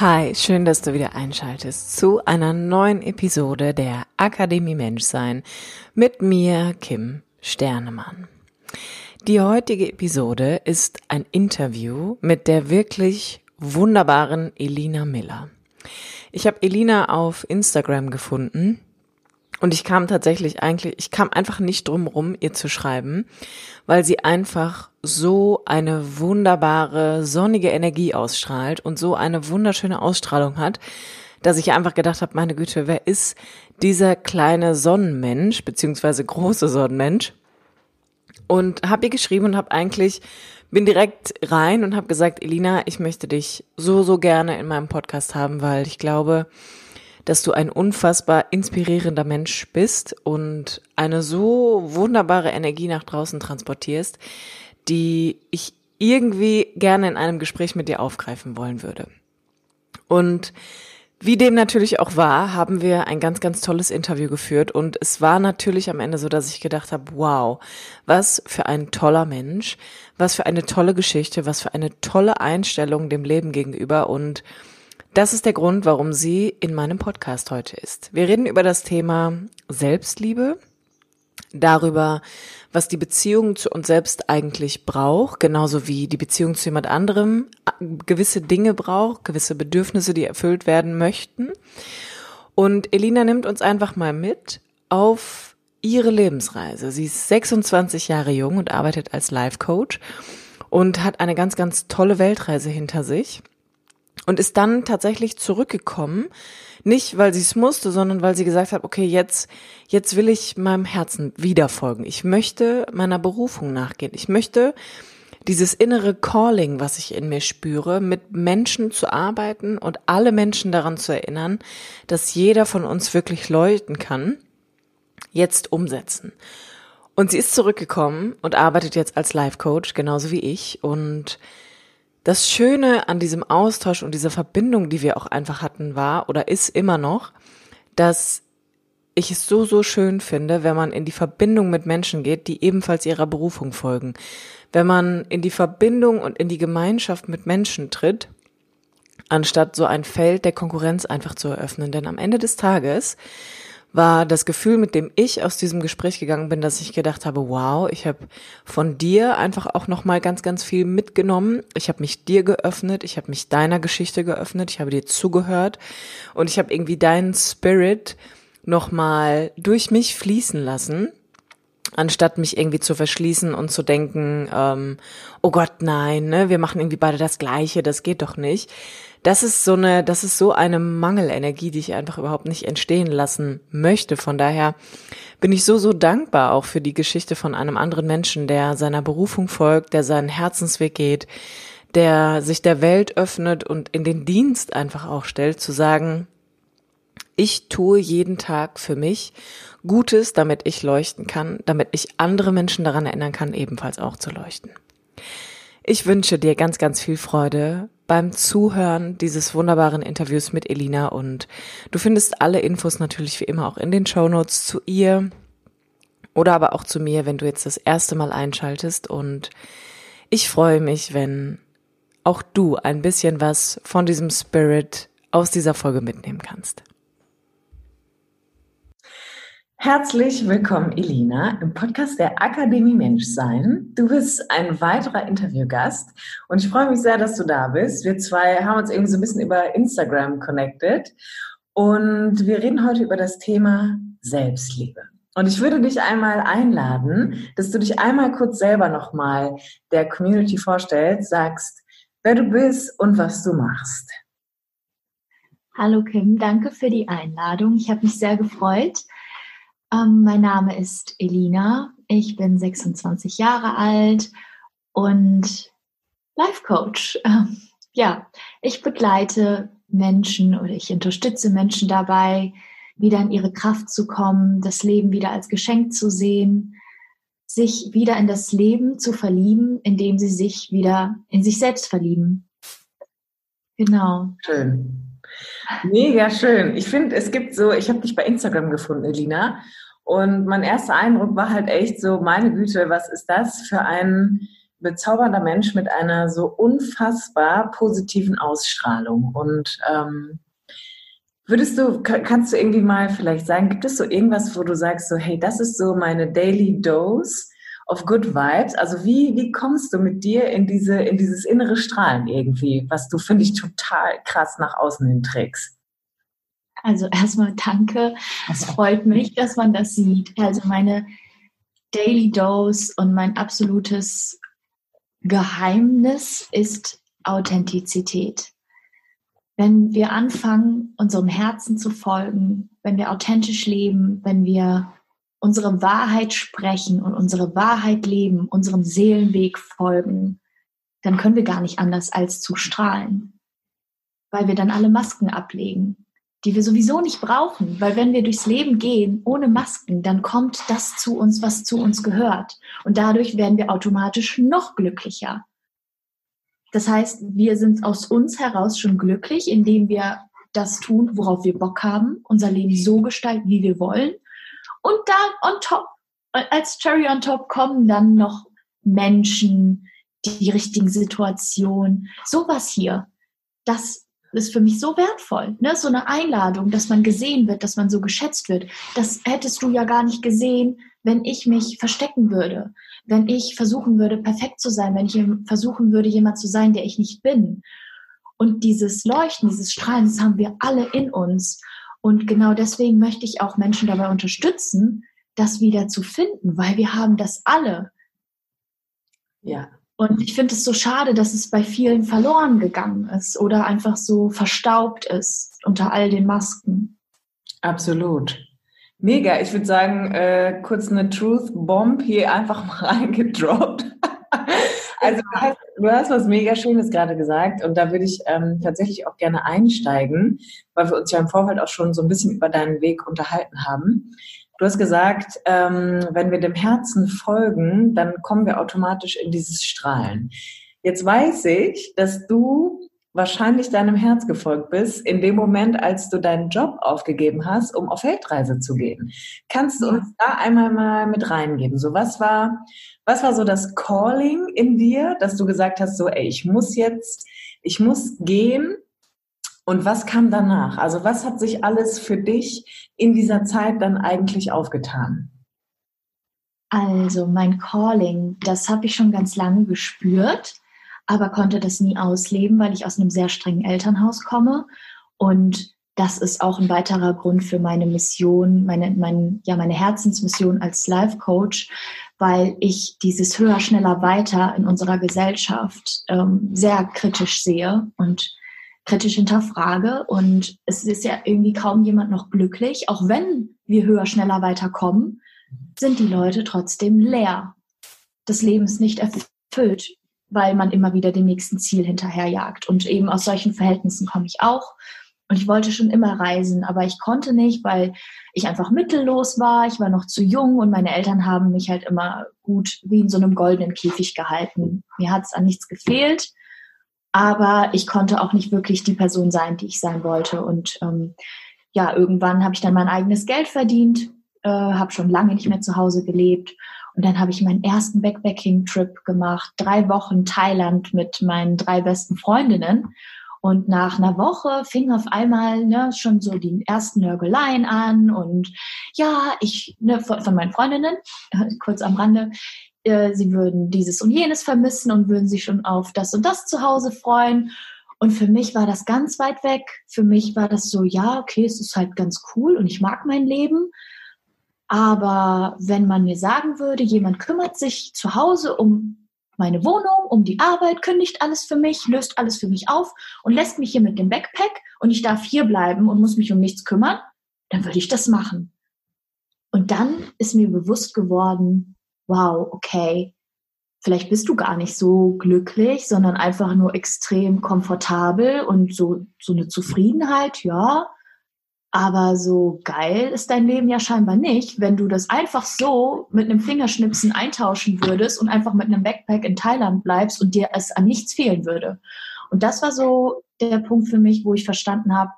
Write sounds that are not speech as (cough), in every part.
Hi, schön, dass du wieder einschaltest zu einer neuen Episode der Akademie Menschsein mit mir, Kim Sternemann. Die heutige Episode ist ein Interview mit der wirklich wunderbaren Elina Miller. Ich habe Elina auf Instagram gefunden und ich kam tatsächlich eigentlich, ich kam einfach nicht drum rum, ihr zu schreiben, weil sie einfach so eine wunderbare, sonnige Energie ausstrahlt und so eine wunderschöne Ausstrahlung hat, dass ich einfach gedacht habe, meine Güte, wer ist dieser kleine Sonnenmensch, beziehungsweise große Sonnenmensch? Und habe ihr geschrieben und habe eigentlich, bin direkt rein und habe gesagt, Elina, ich möchte dich so, so gerne in meinem Podcast haben, weil ich glaube, dass du ein unfassbar inspirierender Mensch bist und eine so wunderbare Energie nach draußen transportierst, die ich irgendwie gerne in einem Gespräch mit dir aufgreifen wollen würde. Und wie dem natürlich auch war, haben wir ein ganz, ganz tolles Interview geführt und es war natürlich am Ende so, dass ich gedacht habe, wow, was für ein toller Mensch, was für eine tolle Geschichte, was für eine tolle Einstellung dem Leben gegenüber und das ist der Grund, warum sie in meinem Podcast heute ist. Wir reden über das Thema Selbstliebe, darüber, was die Beziehung zu uns selbst eigentlich braucht, genauso wie die Beziehung zu jemand anderem gewisse Dinge braucht, gewisse Bedürfnisse, die erfüllt werden möchten. Und Elina nimmt uns einfach mal mit auf ihre Lebensreise. Sie ist 26 Jahre jung und arbeitet als Life Coach und hat eine ganz, ganz tolle Weltreise hinter sich und ist dann tatsächlich zurückgekommen, nicht weil sie es musste, sondern weil sie gesagt hat, okay, jetzt, jetzt will ich meinem Herzen wieder folgen. Ich möchte meiner Berufung nachgehen. Ich möchte dieses innere Calling, was ich in mir spüre, mit Menschen zu arbeiten und alle Menschen daran zu erinnern, dass jeder von uns wirklich leuchten kann, jetzt umsetzen. Und sie ist zurückgekommen und arbeitet jetzt als Life Coach, genauso wie ich und das Schöne an diesem Austausch und dieser Verbindung, die wir auch einfach hatten, war oder ist immer noch, dass ich es so, so schön finde, wenn man in die Verbindung mit Menschen geht, die ebenfalls ihrer Berufung folgen. Wenn man in die Verbindung und in die Gemeinschaft mit Menschen tritt, anstatt so ein Feld der Konkurrenz einfach zu eröffnen. Denn am Ende des Tages war das Gefühl, mit dem ich aus diesem Gespräch gegangen bin, dass ich gedacht habe, wow, ich habe von dir einfach auch noch mal ganz ganz viel mitgenommen. Ich habe mich dir geöffnet, ich habe mich deiner Geschichte geöffnet, ich habe dir zugehört und ich habe irgendwie deinen Spirit noch mal durch mich fließen lassen anstatt mich irgendwie zu verschließen und zu denken, ähm, oh Gott, nein, ne, wir machen irgendwie beide das Gleiche, das geht doch nicht das ist so eine, das ist so eine Mangelenergie, die ich einfach überhaupt nicht entstehen lassen möchte. Von daher bin ich so, so dankbar auch für die Geschichte von einem anderen Menschen, der seiner Berufung folgt, der seinen Herzensweg geht, der sich der Welt öffnet und in den Dienst einfach auch stellt, zu sagen, ich tue jeden Tag für mich Gutes, damit ich leuchten kann, damit ich andere Menschen daran erinnern kann, ebenfalls auch zu leuchten. Ich wünsche dir ganz, ganz viel Freude beim Zuhören dieses wunderbaren Interviews mit Elina und du findest alle Infos natürlich wie immer auch in den Show Notes zu ihr oder aber auch zu mir, wenn du jetzt das erste Mal einschaltest und ich freue mich, wenn auch du ein bisschen was von diesem Spirit aus dieser Folge mitnehmen kannst. Herzlich willkommen, Elina, im Podcast der Akademie Menschsein. Du bist ein weiterer Interviewgast und ich freue mich sehr, dass du da bist. Wir zwei haben uns irgendwie so ein bisschen über Instagram connected und wir reden heute über das Thema Selbstliebe. Und ich würde dich einmal einladen, dass du dich einmal kurz selber nochmal der Community vorstellst, sagst, wer du bist und was du machst. Hallo Kim, danke für die Einladung. Ich habe mich sehr gefreut. Ähm, mein Name ist Elina. Ich bin 26 Jahre alt und Life Coach. (laughs) Ähm, ja, ich begleite Menschen oder ich unterstütze Menschen dabei, wieder in ihre Kraft zu kommen, das Leben wieder als Geschenk zu sehen, sich wieder in das Leben zu verlieben, indem sie sich wieder in sich selbst verlieben. Genau. Schön. Mega schön. Ich finde, es gibt so, ich habe dich bei Instagram gefunden, Elina. Und mein erster Eindruck war halt echt so, meine Güte, was ist das für ein bezaubernder Mensch mit einer so unfassbar positiven Ausstrahlung. Und ähm, würdest du, kannst du irgendwie mal vielleicht sagen, gibt es so irgendwas, wo du sagst, so, hey, das ist so meine Daily Dose of Good Vibes? Also wie, wie kommst du mit dir in diese, in dieses innere Strahlen irgendwie, was du, finde ich, total krass nach außen hin trägst? Also erstmal danke. Es freut mich, dass man das sieht. Also meine Daily Dose und mein absolutes Geheimnis ist Authentizität. Wenn wir anfangen, unserem Herzen zu folgen, wenn wir authentisch leben, wenn wir unsere Wahrheit sprechen und unsere Wahrheit leben, unserem Seelenweg folgen, dann können wir gar nicht anders als zu strahlen, weil wir dann alle Masken ablegen die wir sowieso nicht brauchen, weil wenn wir durchs Leben gehen ohne Masken, dann kommt das zu uns, was zu uns gehört. Und dadurch werden wir automatisch noch glücklicher. Das heißt, wir sind aus uns heraus schon glücklich, indem wir das tun, worauf wir Bock haben, unser Leben so gestalten, wie wir wollen. Und dann on top, als Cherry on top kommen dann noch Menschen, die richtigen Situationen, sowas hier. Das ist für mich so wertvoll. Ne? So eine Einladung, dass man gesehen wird, dass man so geschätzt wird. Das hättest du ja gar nicht gesehen, wenn ich mich verstecken würde, wenn ich versuchen würde, perfekt zu sein, wenn ich versuchen würde, jemand zu sein, der ich nicht bin. Und dieses Leuchten, dieses Strahlen, das haben wir alle in uns. Und genau deswegen möchte ich auch Menschen dabei unterstützen, das wieder zu finden, weil wir haben das alle. Ja. Und ich finde es so schade, dass es bei vielen verloren gegangen ist oder einfach so verstaubt ist unter all den Masken. Absolut. Mega. Ich würde sagen, äh, kurz eine Truth Bomb hier einfach mal (laughs) reingedroppt. (laughs) also du hast, du hast, was mega Schönes gerade gesagt und da würde ich ähm, tatsächlich auch gerne einsteigen, weil wir uns ja im Vorfeld auch schon so ein bisschen über deinen Weg unterhalten haben. Du hast gesagt, ähm, wenn wir dem Herzen folgen, dann kommen wir automatisch in dieses Strahlen. Jetzt weiß ich, dass du wahrscheinlich deinem Herz gefolgt bist, in dem Moment, als du deinen Job aufgegeben hast, um auf Weltreise zu gehen. Kannst du uns da einmal mal mit reingeben? So, was war, was war so das Calling in dir, dass du gesagt hast, so, ey, ich muss jetzt, ich muss gehen und was kam danach? Also was hat sich alles für dich in dieser Zeit dann eigentlich aufgetan? Also mein Calling, das habe ich schon ganz lange gespürt, aber konnte das nie ausleben, weil ich aus einem sehr strengen Elternhaus komme. Und das ist auch ein weiterer Grund für meine Mission, meine, mein, ja, meine Herzensmission als Life Coach, weil ich dieses höher, schneller, weiter in unserer Gesellschaft ähm, sehr kritisch sehe und kritisch hinterfrage. Und es ist ja irgendwie kaum jemand noch glücklich. Auch wenn wir höher, schneller weiterkommen, sind die Leute trotzdem leer. Das Leben ist nicht erfüllt, weil man immer wieder dem nächsten Ziel hinterherjagt. Und eben aus solchen Verhältnissen komme ich auch. Und ich wollte schon immer reisen, aber ich konnte nicht, weil ich einfach mittellos war. Ich war noch zu jung und meine Eltern haben mich halt immer gut wie in so einem goldenen Käfig gehalten. Mir hat es an nichts gefehlt aber ich konnte auch nicht wirklich die Person sein, die ich sein wollte. Und ähm, ja, irgendwann habe ich dann mein eigenes Geld verdient, äh, habe schon lange nicht mehr zu Hause gelebt. Und dann habe ich meinen ersten Backpacking-Trip gemacht, drei Wochen Thailand mit meinen drei besten Freundinnen. Und nach einer Woche fing auf einmal ne, schon so die ersten Nörgeleien an und ja, ich ne, von, meinen Freundinnen, (laughs) kurz am Rande, äh, sie würden dieses und jenes vermissen und würden sich schon auf das und das zu Hause freuen. Und für mich war das ganz weit weg. Für mich war das so, ja, okay, es ist halt ganz cool und ich mag mein Leben. Aber wenn man mir sagen würde, jemand kümmert sich zu Hause um meine Wohnung, um die Arbeit, kündigt alles für mich, löst alles für mich auf und lässt mich hier mit dem Backpack und ich darf hier bleiben und muss mich um nichts kümmern, dann würde ich das machen. Und dann ist mir bewusst geworden, wow, okay, vielleicht bist du gar nicht so glücklich, sondern einfach nur extrem komfortabel und so, so eine Zufriedenheit, ja. Aber so geil ist dein Leben ja scheinbar nicht, wenn du das einfach so mit einem Fingerschnipsen eintauschen würdest und einfach mit einem Backpack in Thailand bleibst und dir es an nichts fehlen würde. Und das war so der Punkt für mich, wo ich verstanden habe,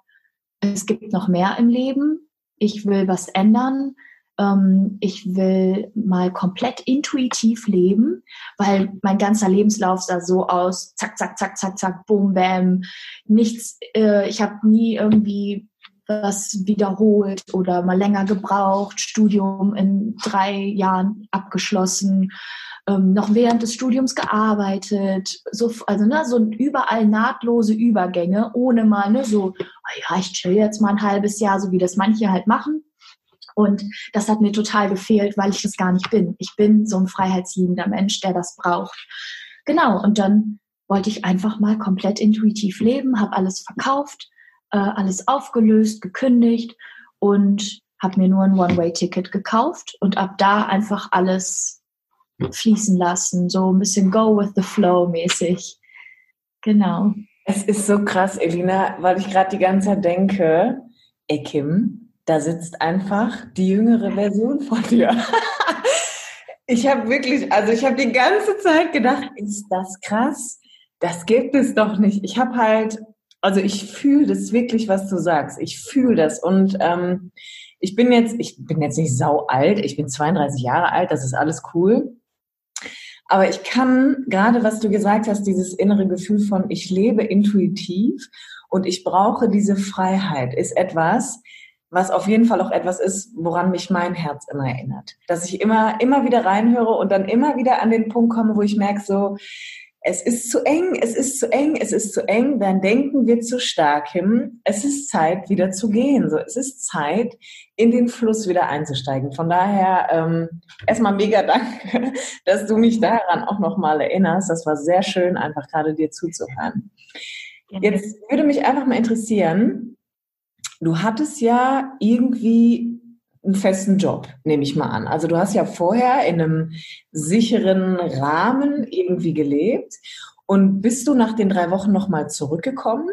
es gibt noch mehr im Leben. Ich will was ändern. Ähm, ich will mal komplett intuitiv leben, weil mein ganzer Lebenslauf sah so aus, zack, zack, zack, zack, zack, boom, bam, nichts, äh, ich habe nie irgendwie was wiederholt oder mal länger gebraucht, Studium in drei Jahren abgeschlossen, ähm, noch während des Studiums gearbeitet, so, also ne, so überall nahtlose Übergänge, ohne mal ne, so, oh ja, ich chill jetzt mal ein halbes Jahr, so wie das manche halt machen. Und das hat mir total gefehlt, weil ich das gar nicht bin. Ich bin so ein freiheitsliebender Mensch, der das braucht. Genau, und dann wollte ich einfach mal komplett intuitiv leben, habe alles verkauft, äh, alles aufgelöst, gekündigt und habe mir nur ein One-Way-Ticket gekauft und ab da einfach alles fließen lassen, so ein bisschen Go with the Flow mäßig. Genau. Es ist so krass, Elina, weil ich gerade die ganze Zeit denke, ey Kim, da sitzt einfach die jüngere Version von dir. (laughs) ich habe wirklich, also ich habe die ganze Zeit gedacht, ist das krass? Das gibt es doch nicht. Ich habe halt also ich fühle das wirklich, was du sagst. Ich fühle das und ähm, ich bin jetzt, ich bin jetzt nicht sau alt, ich bin 32 Jahre alt, das ist alles cool. Aber ich kann gerade, was du gesagt hast, dieses innere Gefühl von, ich lebe intuitiv und ich brauche diese Freiheit, ist etwas, was auf jeden Fall auch etwas ist, woran mich mein Herz immer erinnert. Dass ich immer, immer wieder reinhöre und dann immer wieder an den Punkt komme, wo ich merke so, es ist zu eng, es ist zu eng, es ist zu eng, dann denken wir zu stark hin. Es ist Zeit, wieder zu gehen. So, es ist Zeit, in den Fluss wieder einzusteigen. Von daher ähm, erstmal mega (laughs) danke, dass du mich daran auch nochmal erinnerst. Das war sehr schön, einfach gerade dir zuzuhören. Jetzt würde mich einfach mal interessieren, du hattest ja irgendwie einen festen Job, nehme ich mal an. Also du hast ja vorher in einem sicheren Rahmen irgendwie gelebt und bist du nach den drei Wochen nochmal zurückgekommen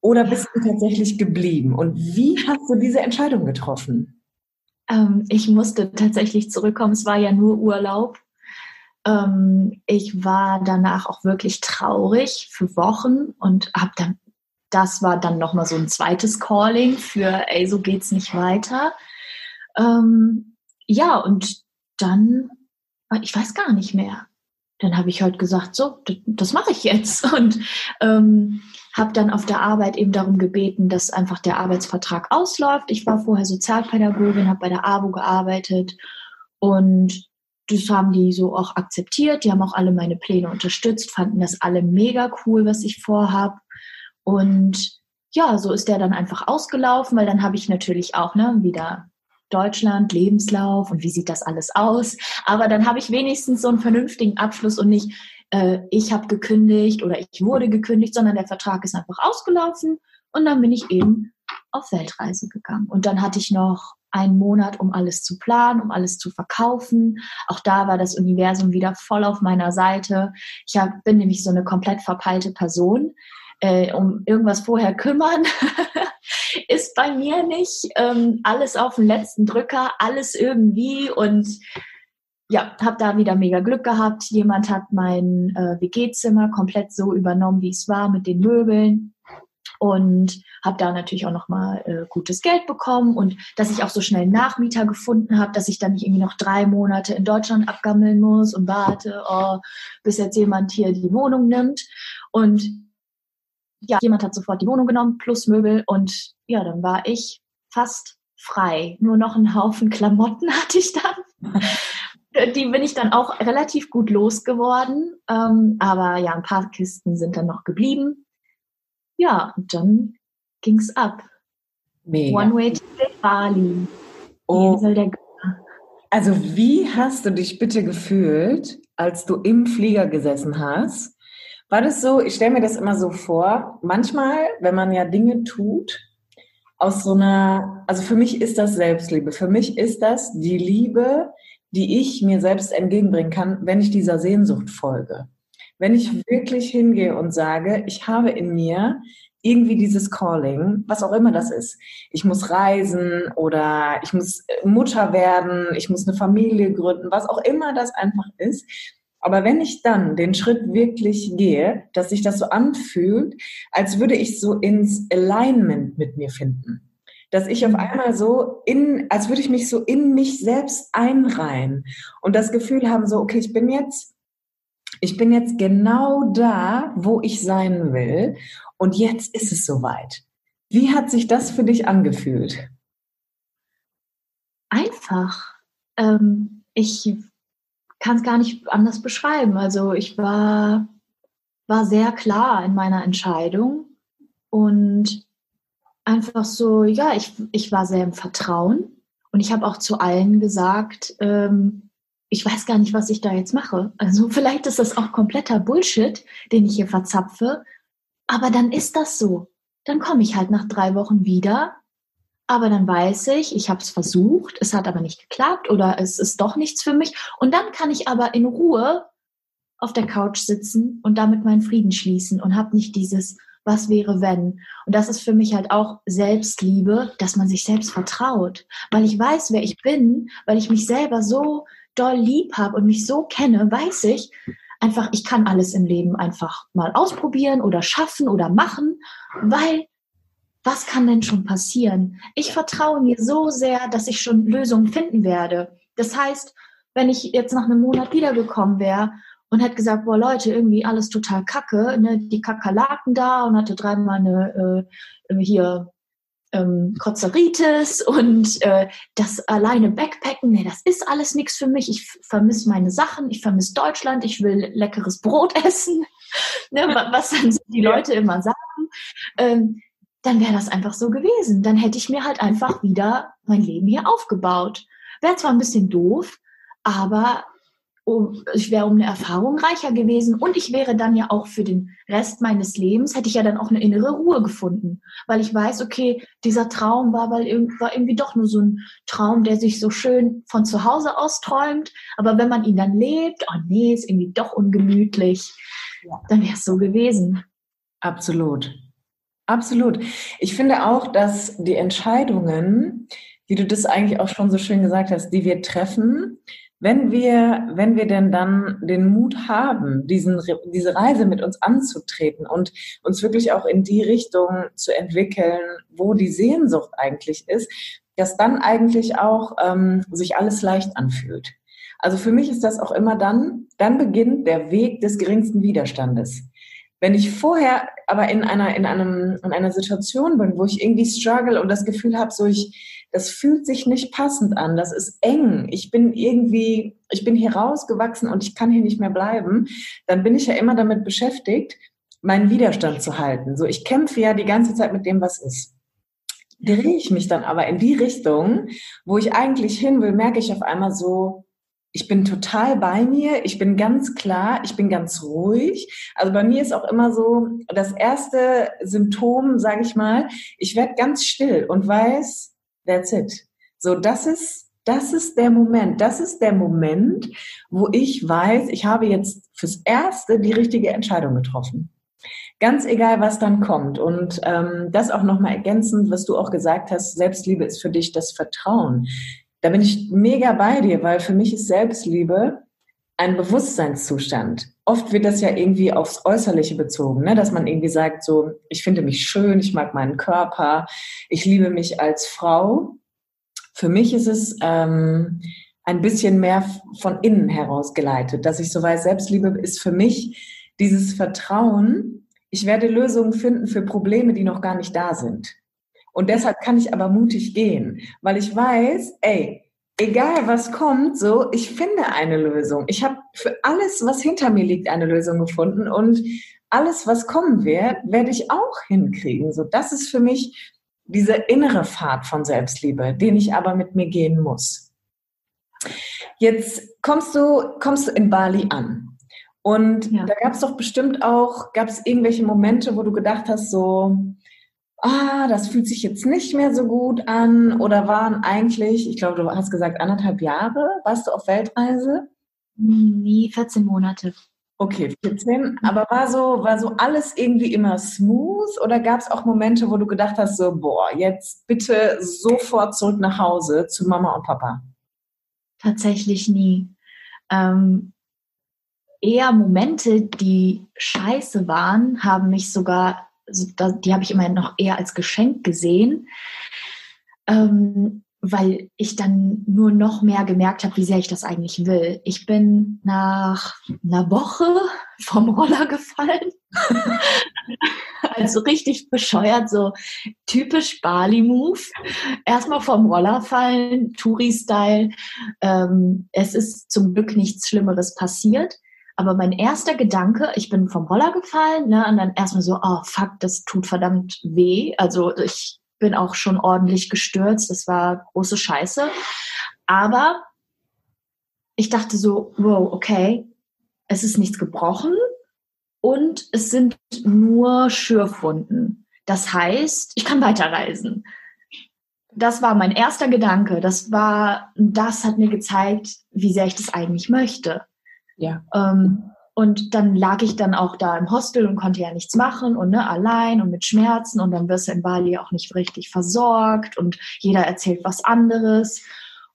oder bist du tatsächlich geblieben? Und wie hast du diese Entscheidung getroffen? Ähm, ich musste tatsächlich zurückkommen. Es war ja nur Urlaub. Ähm, ich war danach auch wirklich traurig für Wochen und habe dann, das war dann nochmal so ein zweites Calling für, ey, so geht's nicht weiter. Ähm, ja, und dann, ich weiß gar nicht mehr. Dann habe ich halt gesagt, so, das, das mache ich jetzt. (laughs) Und ähm, habe dann auf der Arbeit eben darum gebeten, dass einfach der Arbeitsvertrag ausläuft. Ich war vorher Sozialpädagogin, habe bei der AWO gearbeitet und das haben die so auch akzeptiert. Die haben auch alle meine Pläne unterstützt, fanden das alle mega cool, was ich vorhab. Und ja, so ist der dann einfach ausgelaufen, weil dann habe ich natürlich auch ne, wieder Deutschland, Lebenslauf und wie sieht das alles aus. Aber dann habe ich wenigstens so einen vernünftigen Abschluss und nicht, äh, ich habe gekündigt oder ich wurde gekündigt, sondern der Vertrag ist einfach ausgelaufen und dann bin ich eben auf Weltreise gegangen. Und dann hatte ich noch einen Monat, um alles zu planen, um alles zu verkaufen. Auch da war das Universum wieder voll auf meiner Seite. Ich hab, bin nämlich so eine komplett verpeilte Person. Äh, um irgendwas vorher kümmern, (laughs) ist bei mir nicht. Ähm, alles auf den letzten Drücker, alles irgendwie und ja, habe da wieder mega Glück gehabt. Jemand hat mein äh, WG-Zimmer komplett so übernommen, wie es war, mit den Möbeln und habe da natürlich auch noch mal äh, gutes Geld bekommen und dass ich auch so schnell Nachmieter gefunden habe, dass ich dann nicht irgendwie noch drei Monate in Deutschland abgammeln muss und warte, oh, bis jetzt jemand hier die Wohnung nimmt und ja, jemand hat sofort die Wohnung genommen plus Möbel und ja, dann war ich fast frei. Nur noch einen Haufen (laughs) Klamotten hatte ich dann. die bin ich dann auch relativ gut losgeworden. Ähm, aber ja, ein paar Kisten sind dann noch geblieben. Ja, und dann ging's ab. Mega. One Way to Bali. Oh. Also wie hast du dich bitte gefühlt, als du im Flieger gesessen hast war das so, ich stelle mir das immer so vor, manchmal, wenn man ja Dinge tut, aus so einer, also für mich ist das Selbstliebe. Für mich ist das die Liebe, die ich mir selbst entgegenbringen kann, wenn ich dieser Sehnsucht folge. Wenn ich wirklich hingehe und sage, ich habe in mir irgendwie dieses Calling, was auch immer das ist. Ich muss reisen oder ich muss Mutter werden, ich muss eine Familie gründen, was auch immer das einfach ist. Aber wenn ich dann den Schritt wirklich gehe, dass sich das so anfühlt, als würde ich so ins Alignment mit mir finden. Dass ich auf mhm. einmal so in, als würde ich mich so in mich selbst einreihen und das Gefühl haben, so, okay, ich bin jetzt ich bin jetzt genau da, wo ich sein will und jetzt ist es soweit. Wie hat sich das für dich angefühlt? Einfach. Ähm, ich kann es gar nicht anders beschreiben. Also ich war, war sehr klar in meiner Entscheidung und einfach so, ja, ich, ich war sehr im Vertrauen und ich habe auch zu allen gesagt, ähm, ich weiß gar nicht, was ich da jetzt mache. Also vielleicht ist das auch kompletter Bullshit, den ich hier verzapfe, aber dann ist das so. Dann komme ich halt nach drei Wochen wieder, aber dann weiß ich, ich habe es versucht, es hat aber nicht geklappt oder es ist doch nichts für mich. Und dann kann ich aber in Ruhe auf der Couch sitzen und damit meinen Frieden schließen und habe nicht dieses, was wäre wenn. Und das ist für mich halt auch Selbstliebe, dass man sich selbst vertraut, weil ich weiß, wer ich bin, weil ich mich selber so doll lieb habe und mich so kenne, weiß ich, einfach, ich kann alles im Leben einfach mal ausprobieren oder schaffen oder machen, weil was kann denn schon passieren? Ich vertraue mir so sehr, dass ich schon Lösungen finden werde. Das heißt, wenn ich jetzt nach einem Monat wiedergekommen wäre und hätte gesagt, boah Leute, irgendwie alles total kacke, ne, die Kakerlaken da und hatte dreimal eine äh, hier ähm, Kozeritis und äh, das alleine Backpacken, nee, das ist alles nichts für mich. Ich vermisse meine Sachen, ich vermisse Deutschland, ich will leckeres Brot (laughs) essen, ne, was dann die Leute immer sagen. Ähm, dann wäre das einfach so gewesen. Dann hätte ich mir halt einfach wieder mein Leben hier aufgebaut. Wäre zwar ein bisschen doof, aber um, ich wäre um eine Erfahrung reicher gewesen und ich wäre dann ja auch für den Rest meines Lebens, hätte ich ja dann auch eine innere Ruhe gefunden, weil ich weiß, okay, dieser Traum war, weil war irgendwie doch nur so ein Traum, der sich so schön von zu Hause aus träumt, aber wenn man ihn dann lebt, oh nee, ist irgendwie doch ungemütlich, ja. dann wäre es so gewesen. Absolut. Absolut. Ich finde auch, dass die Entscheidungen, wie du das eigentlich auch schon so schön gesagt hast, die wir treffen, wenn wir, wenn wir denn dann den Mut haben, diesen, diese Reise mit uns anzutreten und uns wirklich auch in die Richtung zu entwickeln, wo die Sehnsucht eigentlich ist, dass dann eigentlich auch ähm, sich alles leicht anfühlt. Also für mich ist das auch immer dann, dann beginnt der Weg des geringsten Widerstandes. Wenn ich vorher aber in einer, in einem, in einer Situation bin, wo ich irgendwie struggle und das Gefühl habe, so ich, das fühlt sich nicht passend an, das ist eng, ich bin irgendwie, ich bin hier rausgewachsen und ich kann hier nicht mehr bleiben, dann bin ich ja immer damit beschäftigt, meinen Widerstand zu halten. So, ich kämpfe ja die ganze Zeit mit dem, was ist. Drehe ich mich dann aber in die Richtung, wo ich eigentlich hin will, merke ich auf einmal so, ich bin total bei mir, ich bin ganz klar, ich bin ganz ruhig. Also bei mir ist auch immer so das erste Symptom, sage ich mal, ich werde ganz still und weiß, that's it. So, das ist, das ist der Moment, das ist der Moment, wo ich weiß, ich habe jetzt fürs Erste die richtige Entscheidung getroffen. Ganz egal, was dann kommt. Und ähm, das auch nochmal ergänzend, was du auch gesagt hast, Selbstliebe ist für dich das Vertrauen. Da bin ich mega bei dir, weil für mich ist Selbstliebe ein Bewusstseinszustand. Oft wird das ja irgendwie aufs Äußerliche bezogen, ne? dass man irgendwie sagt, so, ich finde mich schön, ich mag meinen Körper, ich liebe mich als Frau. Für mich ist es ähm, ein bisschen mehr von innen heraus geleitet, dass ich so weiß, Selbstliebe ist für mich dieses Vertrauen, ich werde Lösungen finden für Probleme, die noch gar nicht da sind. Und deshalb kann ich aber mutig gehen, weil ich weiß, ey, egal was kommt, so, ich finde eine Lösung. Ich habe für alles, was hinter mir liegt, eine Lösung gefunden und alles, was kommen wird, werde ich auch hinkriegen. So, das ist für mich diese innere Pfad von Selbstliebe, den ich aber mit mir gehen muss. Jetzt kommst du, kommst du in Bali an. Und ja. da gab es doch bestimmt auch, gab es irgendwelche Momente, wo du gedacht hast, so, ah, das fühlt sich jetzt nicht mehr so gut an? Oder waren eigentlich, ich glaube, du hast gesagt, anderthalb Jahre, warst du auf Weltreise? Nie, 14 Monate. Okay, 14. Aber war so, war so alles irgendwie immer smooth oder gab es auch Momente, wo du gedacht hast, so, boah, jetzt bitte sofort zurück nach Hause zu Mama und Papa? Tatsächlich nie. Ähm, eher Momente, die scheiße waren, haben mich sogar, die habe ich immer noch eher als Geschenk gesehen. Ähm, weil ich dann nur noch mehr gemerkt habe, wie sehr ich das eigentlich will. Ich bin nach einer Woche (laughs) vom Roller gefallen. (laughs) also richtig bescheuert, so typisch Bali-Move. Erstmal vom Roller fallen, Touri-Style. Ähm, es ist zum Glück nichts Schlimmeres passiert. Aber mein erster Gedanke, ich bin vom Roller gefallen, ne, und dann erstmal so, oh fuck, das tut verdammt weh. Also ich bin auch schon ordentlich gestürzt. Das war große Scheiße. Aber ich dachte so, wow, okay, es ist nichts gebrochen und es sind nur Schürfwunden. Das heißt, ich kann weiterreisen. Das war mein erster Gedanke. Das war, das hat mir gezeigt, wie sehr ich das eigentlich möchte. Ja. Ähm, und dann lag ich dann auch da im Hostel und konnte ja nichts machen und ne, allein und mit Schmerzen und dann wirst du in Bali auch nicht richtig versorgt und jeder erzählt was anderes.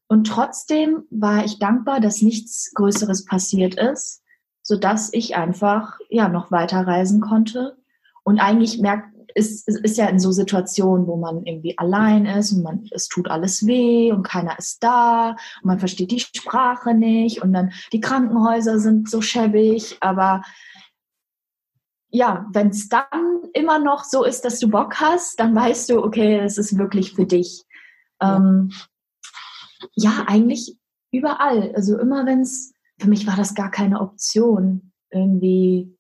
Und trotzdem war ich dankbar, dass nichts Größeres passiert ist, so dass ich einfach ja noch weiter reisen konnte. Und eigentlich merkt, ist, ist ja in so Situationen, wo man irgendwie allein ist und man, es tut alles weh und keiner ist da und man versteht die Sprache nicht und dann die Krankenhäuser sind so schäbig, aber ja, wenn es dann immer noch so ist, dass du Bock hast, dann weißt du, okay, es ist wirklich für dich. Ja, ähm, ja eigentlich überall. Also immer wenn es, für mich war das gar keine Option, irgendwie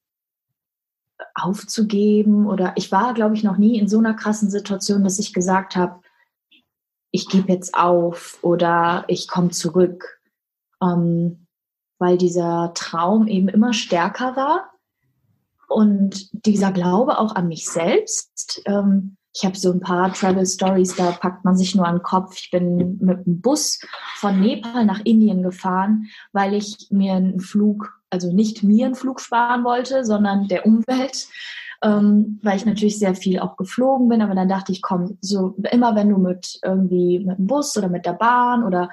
aufzugeben oder ich war, glaube ich, noch nie in so einer krassen Situation, dass ich gesagt habe, ich gebe jetzt auf oder ich komme zurück, ähm, weil dieser Traum eben immer stärker war und dieser Glaube auch an mich selbst. Ähm, ich habe so ein paar Travel Stories, da packt man sich nur an den Kopf. Ich bin mit dem Bus von Nepal nach Indien gefahren, weil ich mir einen Flug also nicht mir einen Flug sparen wollte, sondern der Umwelt, ähm, weil ich natürlich sehr viel auch geflogen bin. Aber dann dachte ich, komm, so immer wenn du mit irgendwie mit dem Bus oder mit der Bahn oder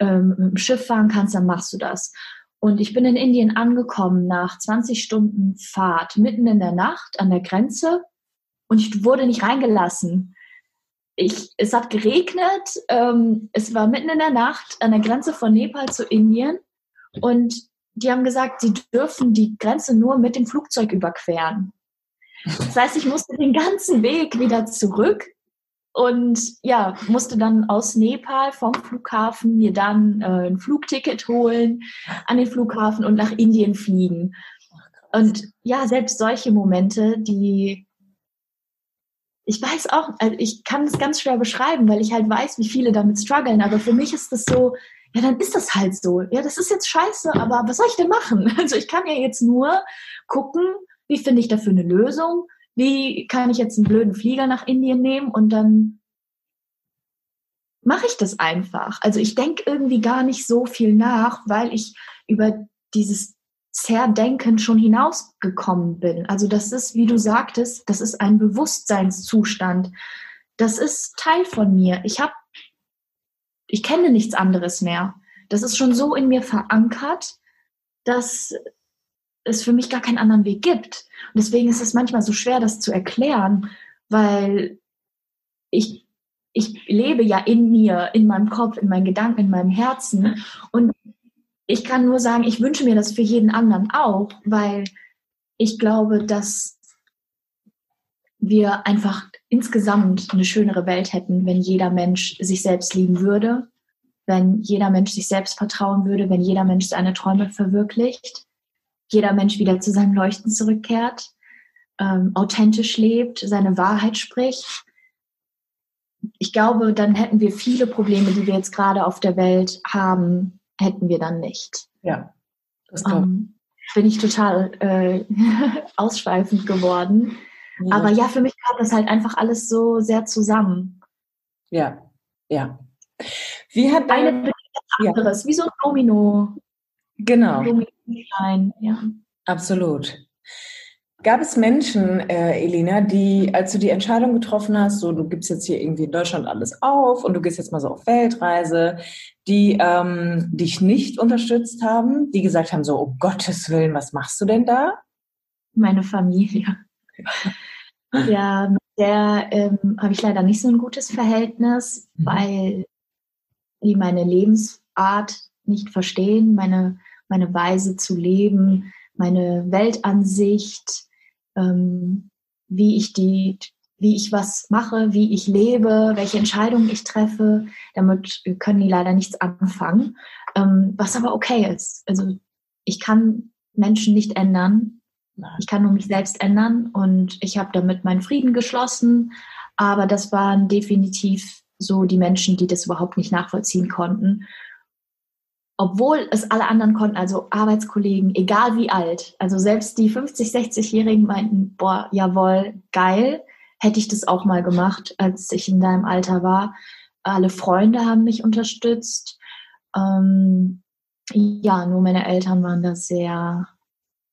ähm, mit dem Schiff fahren kannst, dann machst du das. Und ich bin in Indien angekommen nach 20 Stunden Fahrt, mitten in der Nacht an der Grenze und ich wurde nicht reingelassen. Ich, es hat geregnet, ähm, es war mitten in der Nacht an der Grenze von Nepal zu Indien und die haben gesagt, sie dürfen die Grenze nur mit dem Flugzeug überqueren. Das heißt, ich musste den ganzen Weg wieder zurück und ja, musste dann aus Nepal vom Flughafen mir dann äh, ein Flugticket holen an den Flughafen und nach Indien fliegen. Und ja, selbst solche Momente, die ich weiß auch, also ich kann es ganz schwer beschreiben, weil ich halt weiß, wie viele damit strugglen, aber für mich ist das so, ja, dann ist das halt so. Ja, das ist jetzt scheiße, aber was soll ich denn machen? (laughs) Also ich kann ja jetzt nur gucken, wie finde ich dafür eine Lösung? Wie kann ich jetzt einen blöden Flieger nach Indien nehmen und dann mache ich das einfach. Also ich denke irgendwie gar nicht so viel nach, weil ich über dieses Zerdenken schon hinausgekommen bin. Also das ist, wie du sagtest, das ist ein Bewusstseinszustand. Das ist Teil von mir. Ich habe ich kenne nichts anderes mehr. Das ist schon so in mir verankert, dass es für mich gar keinen anderen Weg gibt. Und deswegen ist es manchmal so schwer, das zu erklären, weil ich, ich lebe ja in mir, in meinem Kopf, in meinen Gedanken, in meinem Herzen. Und ich kann nur sagen, ich wünsche mir das für jeden anderen auch, weil ich glaube, dass wir einfach insgesamt eine schönere Welt hätten, wenn jeder Mensch sich selbst lieben würde, wenn jeder Mensch sich selbst vertrauen würde, wenn jeder Mensch seine Träume verwirklicht, jeder Mensch wieder zu seinem Leuchten zurückkehrt, ähm, authentisch lebt, seine Wahrheit spricht. Ich glaube, dann hätten wir viele Probleme, die wir jetzt gerade auf der Welt haben, hätten wir dann nicht. Ja, das ähm, bin ich total äh, (laughs) ausschweifend geworden. Ja. Aber ja, für mich kam das halt einfach alles so sehr zusammen. Ja, ja. Wie hat deine anderes, ja. wie so ein Domino. Genau. Domino ja. Absolut. Gab es Menschen, äh, Elina, die, als du die Entscheidung getroffen hast, so du gibst jetzt hier irgendwie in Deutschland alles auf und du gehst jetzt mal so auf Weltreise, die ähm, dich nicht unterstützt haben, die gesagt haben, so, um Gottes Willen, was machst du denn da? Meine Familie. (laughs) ja, mit der ähm, habe ich leider nicht so ein gutes Verhältnis, mhm. weil die meine Lebensart nicht verstehen, meine, meine Weise zu leben, meine Weltansicht, ähm, wie ich die, wie ich was mache, wie ich lebe, welche Entscheidungen ich treffe. Damit können die leider nichts anfangen, ähm, was aber okay ist. Also ich kann Menschen nicht ändern. Ich kann nur mich selbst ändern und ich habe damit meinen Frieden geschlossen. Aber das waren definitiv so die Menschen, die das überhaupt nicht nachvollziehen konnten obwohl es alle anderen konnten, also Arbeitskollegen, egal wie alt, also selbst die 50, 60-Jährigen meinten, boah, jawohl, geil, hätte ich das auch mal gemacht, als ich in deinem Alter war. Alle Freunde haben mich unterstützt. Ähm, ja, nur meine Eltern waren da sehr,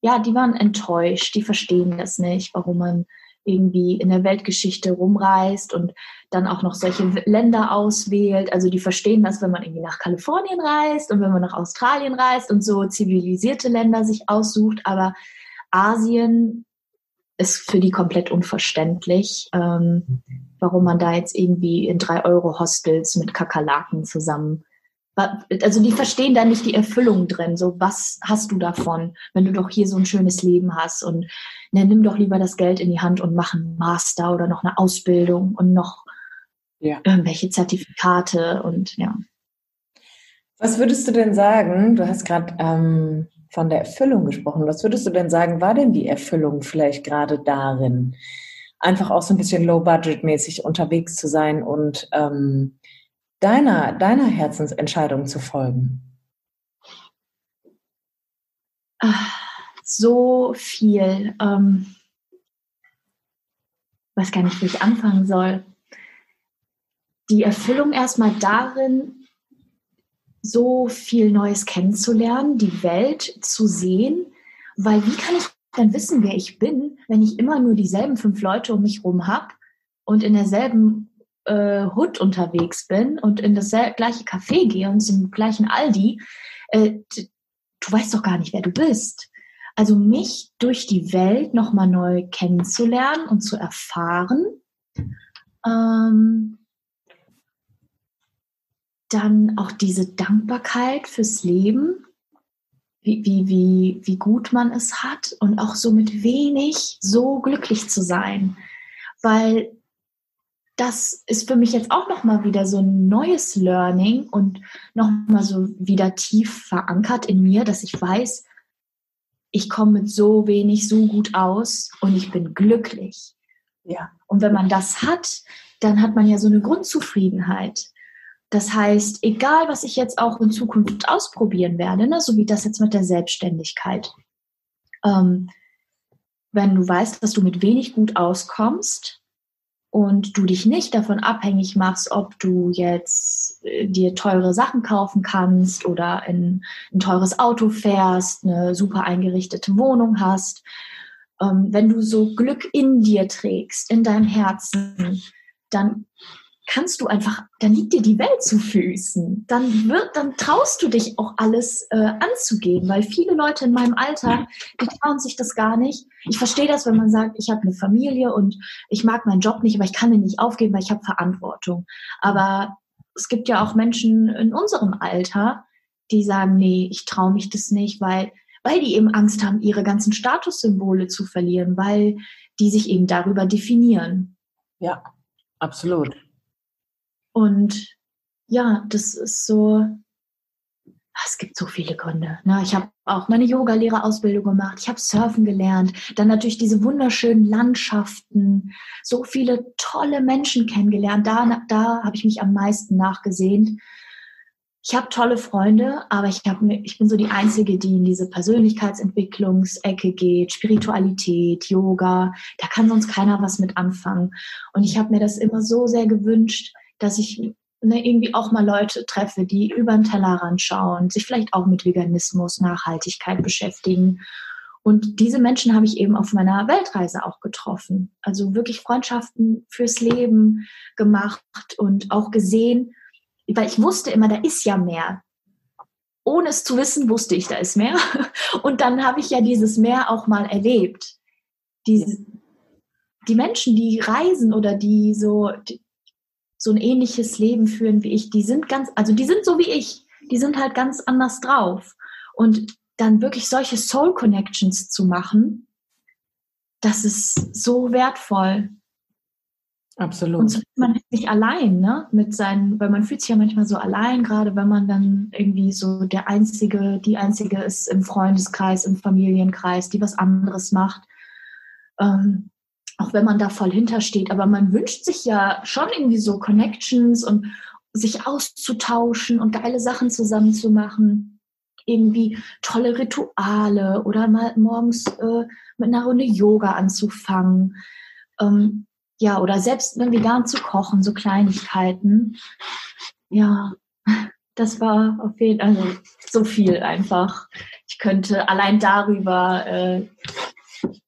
ja, die waren enttäuscht, die verstehen das nicht, warum man irgendwie in der Weltgeschichte rumreist und dann auch noch solche Länder auswählt. Also die verstehen das, wenn man irgendwie nach Kalifornien reist und wenn man nach Australien reist und so zivilisierte Länder sich aussucht. Aber Asien ist für die komplett unverständlich, ähm, warum man da jetzt irgendwie in drei Euro Hostels mit Kakerlaken zusammen also die verstehen da nicht die Erfüllung drin. So, was hast du davon, wenn du doch hier so ein schönes Leben hast und ne, nimm doch lieber das Geld in die Hand und mach einen Master oder noch eine Ausbildung und noch ja. irgendwelche Zertifikate und ja. Was würdest du denn sagen? Du hast gerade ähm, von der Erfüllung gesprochen. Was würdest du denn sagen, war denn die Erfüllung vielleicht gerade darin, einfach auch so ein bisschen low-budget-mäßig unterwegs zu sein und ähm, deiner, deiner Herzensentscheidung zu folgen? So viel. Ähm, weiß gar nicht, wie ich anfangen soll. Die Erfüllung erstmal darin, so viel Neues kennenzulernen, die Welt zu sehen, weil wie kann ich dann wissen, wer ich bin, wenn ich immer nur dieselben fünf Leute um mich herum habe und in derselben äh, Hood unterwegs bin und in das gleiche Café gehe und zum gleichen Aldi, äh, du weißt doch gar nicht, wer du bist. Also mich durch die Welt nochmal neu kennenzulernen und zu erfahren. Ähm, dann auch diese Dankbarkeit fürs Leben, wie, wie, wie, wie gut man es hat und auch so mit wenig so glücklich zu sein. Weil das ist für mich jetzt auch nochmal wieder so ein neues Learning und nochmal so wieder tief verankert in mir, dass ich weiß, ich komme mit so wenig so gut aus und ich bin glücklich. Ja. Und wenn man das hat, dann hat man ja so eine Grundzufriedenheit. Das heißt, egal was ich jetzt auch in Zukunft ausprobieren werde, ne, so wie das jetzt mit der Selbstständigkeit, ähm, wenn du weißt, dass du mit wenig gut auskommst, und du dich nicht davon abhängig machst, ob du jetzt äh, dir teure Sachen kaufen kannst oder in ein teures Auto fährst, eine super eingerichtete Wohnung hast. Ähm, wenn du so Glück in dir trägst, in deinem Herzen, dann kannst du einfach, dann liegt dir die Welt zu Füßen. Dann wird, dann traust du dich auch alles äh, anzugehen, weil viele Leute in meinem Alter, die trauen sich das gar nicht. Ich verstehe das, wenn man sagt, ich habe eine Familie und ich mag meinen Job nicht, aber ich kann den nicht aufgeben, weil ich habe Verantwortung. Aber es gibt ja auch Menschen in unserem Alter, die sagen, nee, ich traue mich das nicht, weil weil die eben Angst haben, ihre ganzen Statussymbole zu verlieren, weil die sich eben darüber definieren. Ja, absolut. Und ja, das ist so, ah, es gibt so viele Gründe. Ne? Ich habe auch meine Yogalehrerausbildung gemacht, ich habe Surfen gelernt, dann natürlich diese wunderschönen Landschaften, so viele tolle Menschen kennengelernt. Da, da habe ich mich am meisten nachgesehnt. ich habe tolle Freunde, aber ich, hab, ich bin so die Einzige, die in diese Persönlichkeitsentwicklungsecke geht, Spiritualität, Yoga. Da kann sonst keiner was mit anfangen. Und ich habe mir das immer so sehr gewünscht, dass ich ne, irgendwie auch mal Leute treffe, die über den Tellerrand schauen, sich vielleicht auch mit Veganismus, Nachhaltigkeit beschäftigen. Und diese Menschen habe ich eben auf meiner Weltreise auch getroffen. Also wirklich Freundschaften fürs Leben gemacht und auch gesehen, weil ich wusste immer, da ist ja mehr. Ohne es zu wissen, wusste ich, da ist mehr. (laughs) Und dann habe ich ja dieses Meer auch mal erlebt. Diese, die Menschen, die reisen oder die so, die, so ein ähnliches Leben führen wie ich, die sind ganz, also die sind so wie ich. Die sind halt ganz anders drauf. Und dann wirklich solche Soul Connections zu machen, das ist so wertvoll. Absolut. Und so ist man nicht allein, ne? Mit seinen, weil man fühlt sich ja manchmal so allein, gerade wenn man dann irgendwie so der Einzige, die Einzige ist im Freundeskreis, im Familienkreis, die was anderes macht. Ähm, auch wenn man da voll hintersteht. Aber man wünscht sich ja schon irgendwie so Connections und sich auszutauschen und geile Sachen zusammen zu machen. Irgendwie tolle Rituale oder mal morgens äh, mit einer Runde Yoga anzufangen. Ähm, ja, oder selbst ne, vegan zu kochen, so Kleinigkeiten. Ja, das war auf jeden Fall also so viel einfach. Ich könnte allein darüber äh,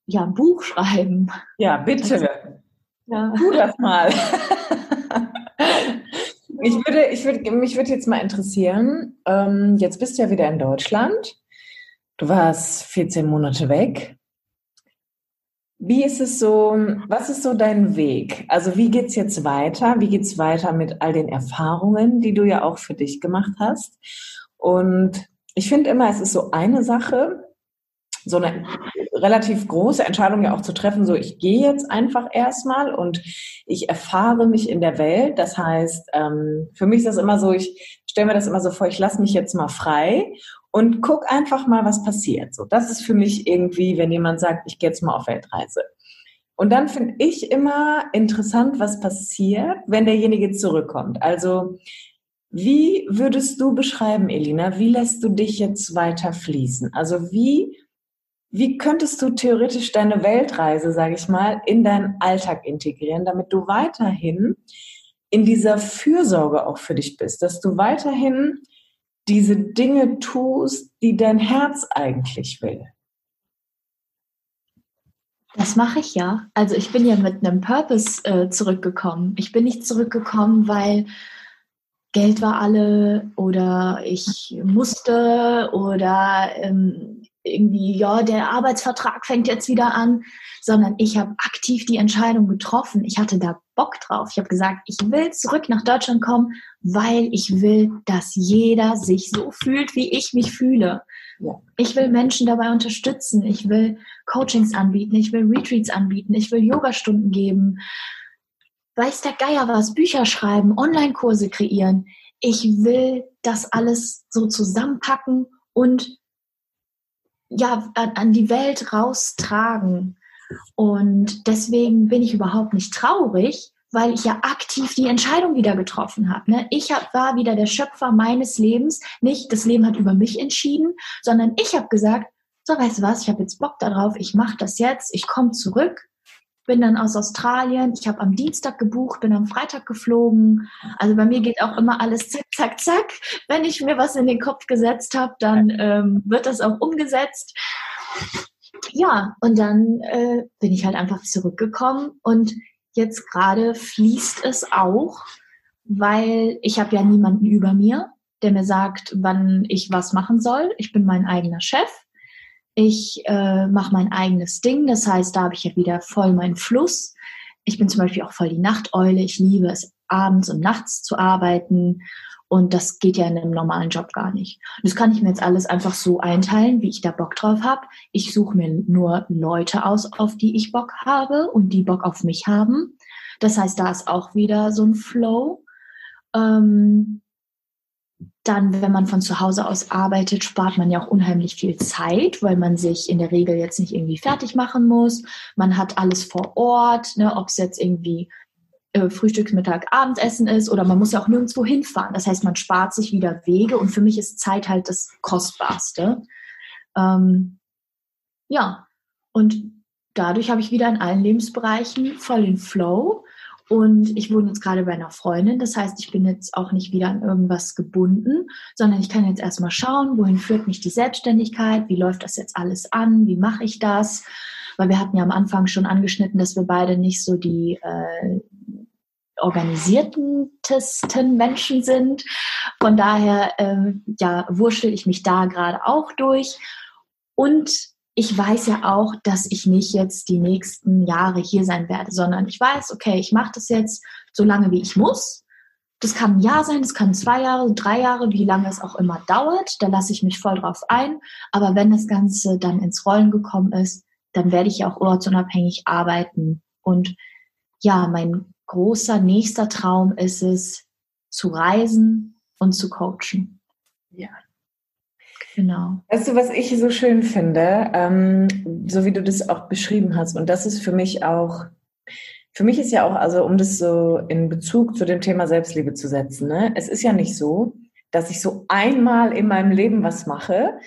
ja ein Buch schreiben. Ja, bitte. Ja. Tu das mal. (laughs) ich würde, ich würde, mich würde jetzt mal interessieren, ähm, jetzt bist du ja wieder in Deutschland. Du warst 14 Monate weg. Wie ist es so, was ist so dein Weg? Also wie geht es jetzt weiter? Wie geht es weiter mit all den Erfahrungen, die du ja auch für dich gemacht hast? Und ich finde immer, es ist so eine Sache, so eine relativ große Entscheidung ja auch zu treffen, so ich gehe jetzt einfach erstmal und ich erfahre mich in der Welt. Das heißt, ähm, für mich ist das immer so, ich stelle mir das immer so vor, ich lasse mich jetzt mal frei und guck einfach mal, was passiert. So, das ist für mich irgendwie, wenn jemand sagt, ich gehe jetzt mal auf Weltreise. Und dann finde ich immer interessant, was passiert, wenn derjenige zurückkommt. Also, wie würdest du beschreiben, Elina, wie lässt du dich jetzt weiter fließen? Also, wie, wie könntest du theoretisch deine Weltreise, sage ich mal, in deinen Alltag integrieren, damit du weiterhin in dieser Fürsorge auch für dich bist, dass du weiterhin diese Dinge tust, die dein Herz eigentlich will. Das mache ich ja. Also ich bin ja mit einem Purpose äh, zurückgekommen. Ich bin nicht zurückgekommen, weil Geld war alle oder ich musste oder ähm, irgendwie, ja, der Arbeitsvertrag fängt jetzt wieder an, sondern ich habe aktiv die Entscheidung getroffen. Ich hatte da Bock drauf. Ich habe gesagt, ich will zurück nach Deutschland kommen, weil ich will, dass jeder sich so fühlt, wie ich mich fühle. Ich will Menschen dabei unterstützen. Ich will Coachings anbieten. Ich will Retreats anbieten. Ich will Yogastunden geben. Weiß der Geier was? Bücher schreiben, Online-Kurse kreieren. Ich will das alles so zusammenpacken und ja, an, die Welt raustragen. Und deswegen bin ich überhaupt nicht traurig, weil ich ja aktiv die Entscheidung wieder getroffen habe. Ne? Ich hab, war wieder der Schöpfer meines Lebens. Nicht das Leben hat über mich entschieden, sondern ich habe gesagt, so weißt du was, ich habe jetzt Bock darauf, ich mache das jetzt, ich komme zurück bin dann aus Australien. Ich habe am Dienstag gebucht, bin am Freitag geflogen. Also bei mir geht auch immer alles zack, zack, zack. Wenn ich mir was in den Kopf gesetzt habe, dann ähm, wird das auch umgesetzt. Ja, und dann äh, bin ich halt einfach zurückgekommen und jetzt gerade fließt es auch, weil ich habe ja niemanden über mir, der mir sagt, wann ich was machen soll. Ich bin mein eigener Chef. Ich äh, mache mein eigenes Ding, das heißt, da habe ich ja wieder voll meinen Fluss. Ich bin zum Beispiel auch voll die Nachteule. Ich liebe es, abends und nachts zu arbeiten. Und das geht ja in einem normalen Job gar nicht. Das kann ich mir jetzt alles einfach so einteilen, wie ich da Bock drauf habe. Ich suche mir nur Leute aus, auf die ich Bock habe und die Bock auf mich haben. Das heißt, da ist auch wieder so ein Flow. Ähm, dann, wenn man von zu Hause aus arbeitet, spart man ja auch unheimlich viel Zeit, weil man sich in der Regel jetzt nicht irgendwie fertig machen muss. Man hat alles vor Ort, ne, ob es jetzt irgendwie äh, Frühstücks, Mittag, Abendessen ist oder man muss ja auch nirgendwo hinfahren. Das heißt, man spart sich wieder Wege und für mich ist Zeit halt das Kostbarste. Ähm, ja, und dadurch habe ich wieder in allen Lebensbereichen voll den Flow und ich wohne jetzt gerade bei einer Freundin. Das heißt, ich bin jetzt auch nicht wieder an irgendwas gebunden, sondern ich kann jetzt erstmal schauen, wohin führt mich die Selbstständigkeit, wie läuft das jetzt alles an, wie mache ich das. Weil wir hatten ja am Anfang schon angeschnitten, dass wir beide nicht so die äh, organisiertesten Menschen sind. Von daher, äh, ja, wurschtel ich mich da gerade auch durch. Und ich weiß ja auch, dass ich nicht jetzt die nächsten Jahre hier sein werde, sondern ich weiß, okay, ich mache das jetzt so lange, wie ich muss. Das kann ein Jahr sein, das kann zwei Jahre, drei Jahre, wie lange es auch immer dauert. Da lasse ich mich voll drauf ein. Aber wenn das Ganze dann ins Rollen gekommen ist, dann werde ich ja auch ortsunabhängig arbeiten. Und ja, mein großer nächster Traum ist es, zu reisen und zu coachen. Ja, Genau. Weißt du, was ich so schön finde, ähm, so wie du das auch beschrieben hast, und das ist für mich auch, für mich ist ja auch, also um das so in Bezug zu dem Thema Selbstliebe zu setzen, ne? es ist ja nicht so, dass ich so einmal in meinem Leben was mache,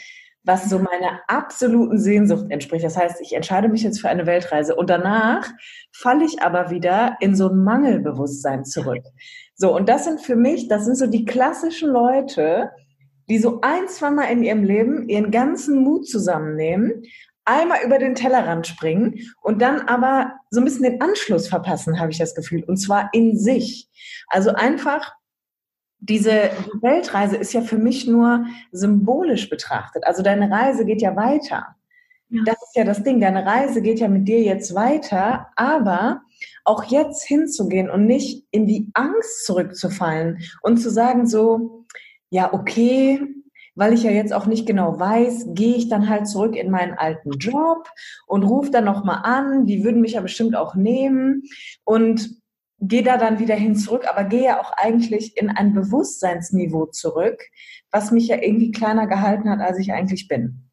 was so meiner absoluten Sehnsucht entspricht. Das heißt, ich entscheide mich jetzt für eine Weltreise und danach falle ich aber wieder in so ein Mangelbewusstsein zurück. So, und das sind für mich, das sind so die klassischen Leute, die so ein, zwei Mal in ihrem Leben ihren ganzen Mut zusammennehmen, einmal über den Tellerrand springen und dann aber so ein bisschen den Anschluss verpassen, habe ich das Gefühl. Und zwar in sich. Also einfach diese Weltreise ist ja für mich nur symbolisch betrachtet. Also deine Reise geht ja weiter. Ja. Das ist ja das Ding. Deine Reise geht ja mit dir jetzt weiter, aber auch jetzt hinzugehen und nicht in die Angst zurückzufallen und zu sagen so, ja, okay, weil ich ja jetzt auch nicht genau weiß, gehe ich dann halt zurück in meinen alten Job und rufe dann nochmal an, die würden mich ja bestimmt auch nehmen und gehe da dann wieder hin zurück, aber gehe ja auch eigentlich in ein Bewusstseinsniveau zurück, was mich ja irgendwie kleiner gehalten hat, als ich eigentlich bin.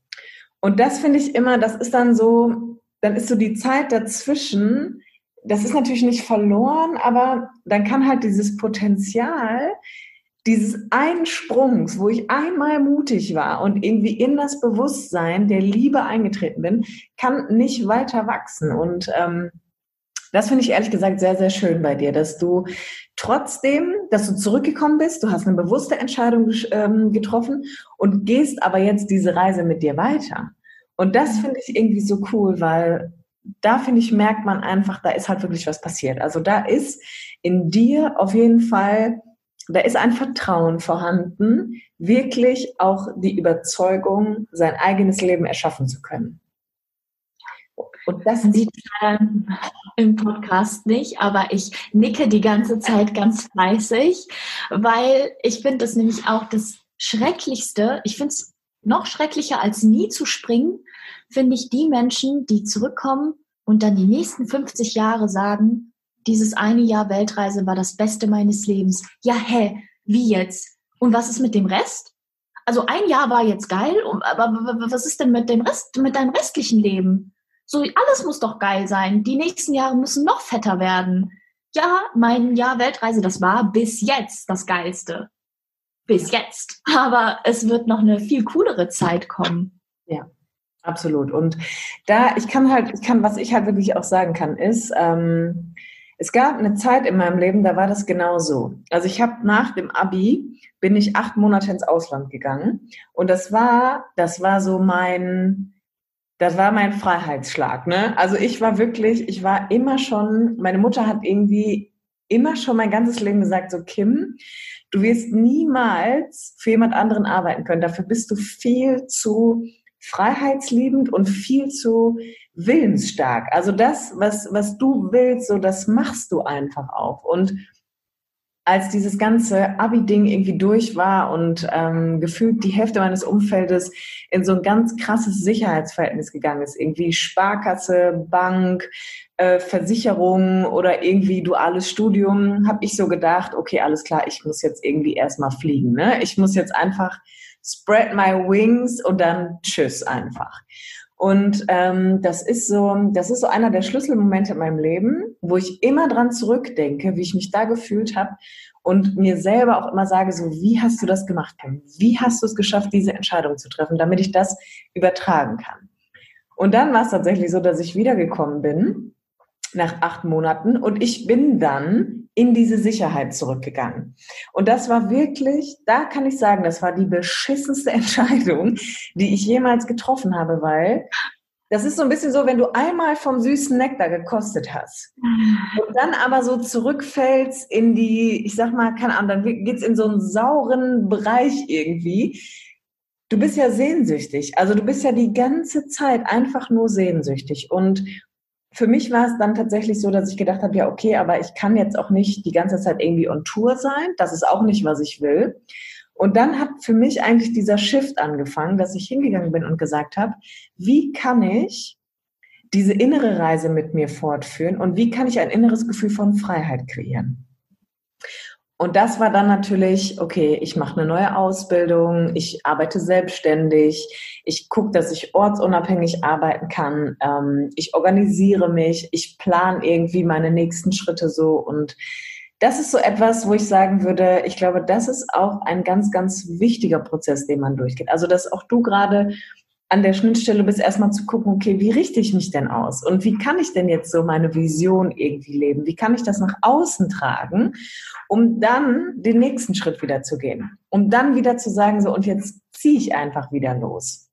Und das finde ich immer, das ist dann so, dann ist so die Zeit dazwischen, das ist natürlich nicht verloren, aber dann kann halt dieses Potenzial, dieses einen Sprungs, wo ich einmal mutig war und irgendwie in das Bewusstsein der Liebe eingetreten bin, kann nicht weiter wachsen. Und ähm, das finde ich ehrlich gesagt sehr, sehr schön bei dir, dass du trotzdem, dass du zurückgekommen bist, du hast eine bewusste Entscheidung ähm, getroffen und gehst aber jetzt diese Reise mit dir weiter. Und das finde ich irgendwie so cool, weil da finde ich, merkt man einfach, da ist halt wirklich was passiert. Also da ist in dir auf jeden Fall da ist ein Vertrauen vorhanden, wirklich auch die Überzeugung, sein eigenes Leben erschaffen zu können. Und das sieht man im Podcast nicht, aber ich nicke die ganze Zeit ganz fleißig, weil ich finde das nämlich auch das Schrecklichste. Ich finde es noch schrecklicher als nie zu springen, finde ich die Menschen, die zurückkommen und dann die nächsten 50 Jahre sagen, dieses eine Jahr Weltreise war das Beste meines Lebens. Ja, hä, wie jetzt? Und was ist mit dem Rest? Also ein Jahr war jetzt geil, aber was ist denn mit dem Rest, mit deinem restlichen Leben? So, alles muss doch geil sein. Die nächsten Jahre müssen noch fetter werden. Ja, mein Jahr Weltreise, das war bis jetzt das Geilste. Bis jetzt. Aber es wird noch eine viel coolere Zeit kommen. Ja, absolut. Und da, ich kann halt, ich kann, was ich halt wirklich auch sagen kann, ist, ähm, es gab eine Zeit in meinem Leben, da war das genau so. Also ich habe nach dem Abi bin ich acht Monate ins Ausland gegangen und das war, das war so mein, das war mein Freiheitsschlag. Ne? Also ich war wirklich, ich war immer schon, meine Mutter hat irgendwie immer schon mein ganzes Leben gesagt, so Kim, du wirst niemals für jemand anderen arbeiten können. Dafür bist du viel zu freiheitsliebend und viel zu willensstark. Also das, was, was du willst, so das machst du einfach auch. Und als dieses ganze Abi-Ding irgendwie durch war und ähm, gefühlt die Hälfte meines Umfeldes in so ein ganz krasses Sicherheitsverhältnis gegangen ist, irgendwie Sparkasse, Bank, äh, Versicherung oder irgendwie duales Studium, habe ich so gedacht, okay, alles klar, ich muss jetzt irgendwie erstmal fliegen. Ne? Ich muss jetzt einfach spread my wings und dann tschüss einfach. Und ähm, das ist so, das ist so einer der Schlüsselmomente in meinem Leben, wo ich immer dran zurückdenke, wie ich mich da gefühlt habe und mir selber auch immer sage, so wie hast du das gemacht? Wie hast du es geschafft, diese Entscheidung zu treffen, damit ich das übertragen kann? Und dann war es tatsächlich so, dass ich wiedergekommen bin nach acht Monaten und ich bin dann in diese Sicherheit zurückgegangen. Und das war wirklich, da kann ich sagen, das war die beschissenste (laughs) Entscheidung, die ich jemals getroffen habe, weil das ist so ein bisschen so, wenn du einmal vom süßen Nektar gekostet hast und dann aber so zurückfällst in die, ich sag mal, keine Ahnung, dann geht's in so einen sauren Bereich irgendwie. Du bist ja sehnsüchtig. Also du bist ja die ganze Zeit einfach nur sehnsüchtig. Und für mich war es dann tatsächlich so, dass ich gedacht habe, ja, okay, aber ich kann jetzt auch nicht die ganze Zeit irgendwie on Tour sein. Das ist auch nicht, was ich will. Und dann hat für mich eigentlich dieser Shift angefangen, dass ich hingegangen bin und gesagt habe, wie kann ich diese innere Reise mit mir fortführen und wie kann ich ein inneres Gefühl von Freiheit kreieren? Und das war dann natürlich, okay, ich mache eine neue Ausbildung, ich arbeite selbstständig, ich gucke, dass ich ortsunabhängig arbeiten kann, ähm, ich organisiere mich, ich plane irgendwie meine nächsten Schritte so. Und das ist so etwas, wo ich sagen würde, ich glaube, das ist auch ein ganz, ganz wichtiger Prozess, den man durchgeht. Also, dass auch du gerade an der Schnittstelle bist, erstmal zu gucken, okay, wie richte ich mich denn aus? Und wie kann ich denn jetzt so meine Vision irgendwie leben? Wie kann ich das nach außen tragen, um dann den nächsten Schritt wieder zu gehen? Um dann wieder zu sagen, so, und jetzt ziehe ich einfach wieder los.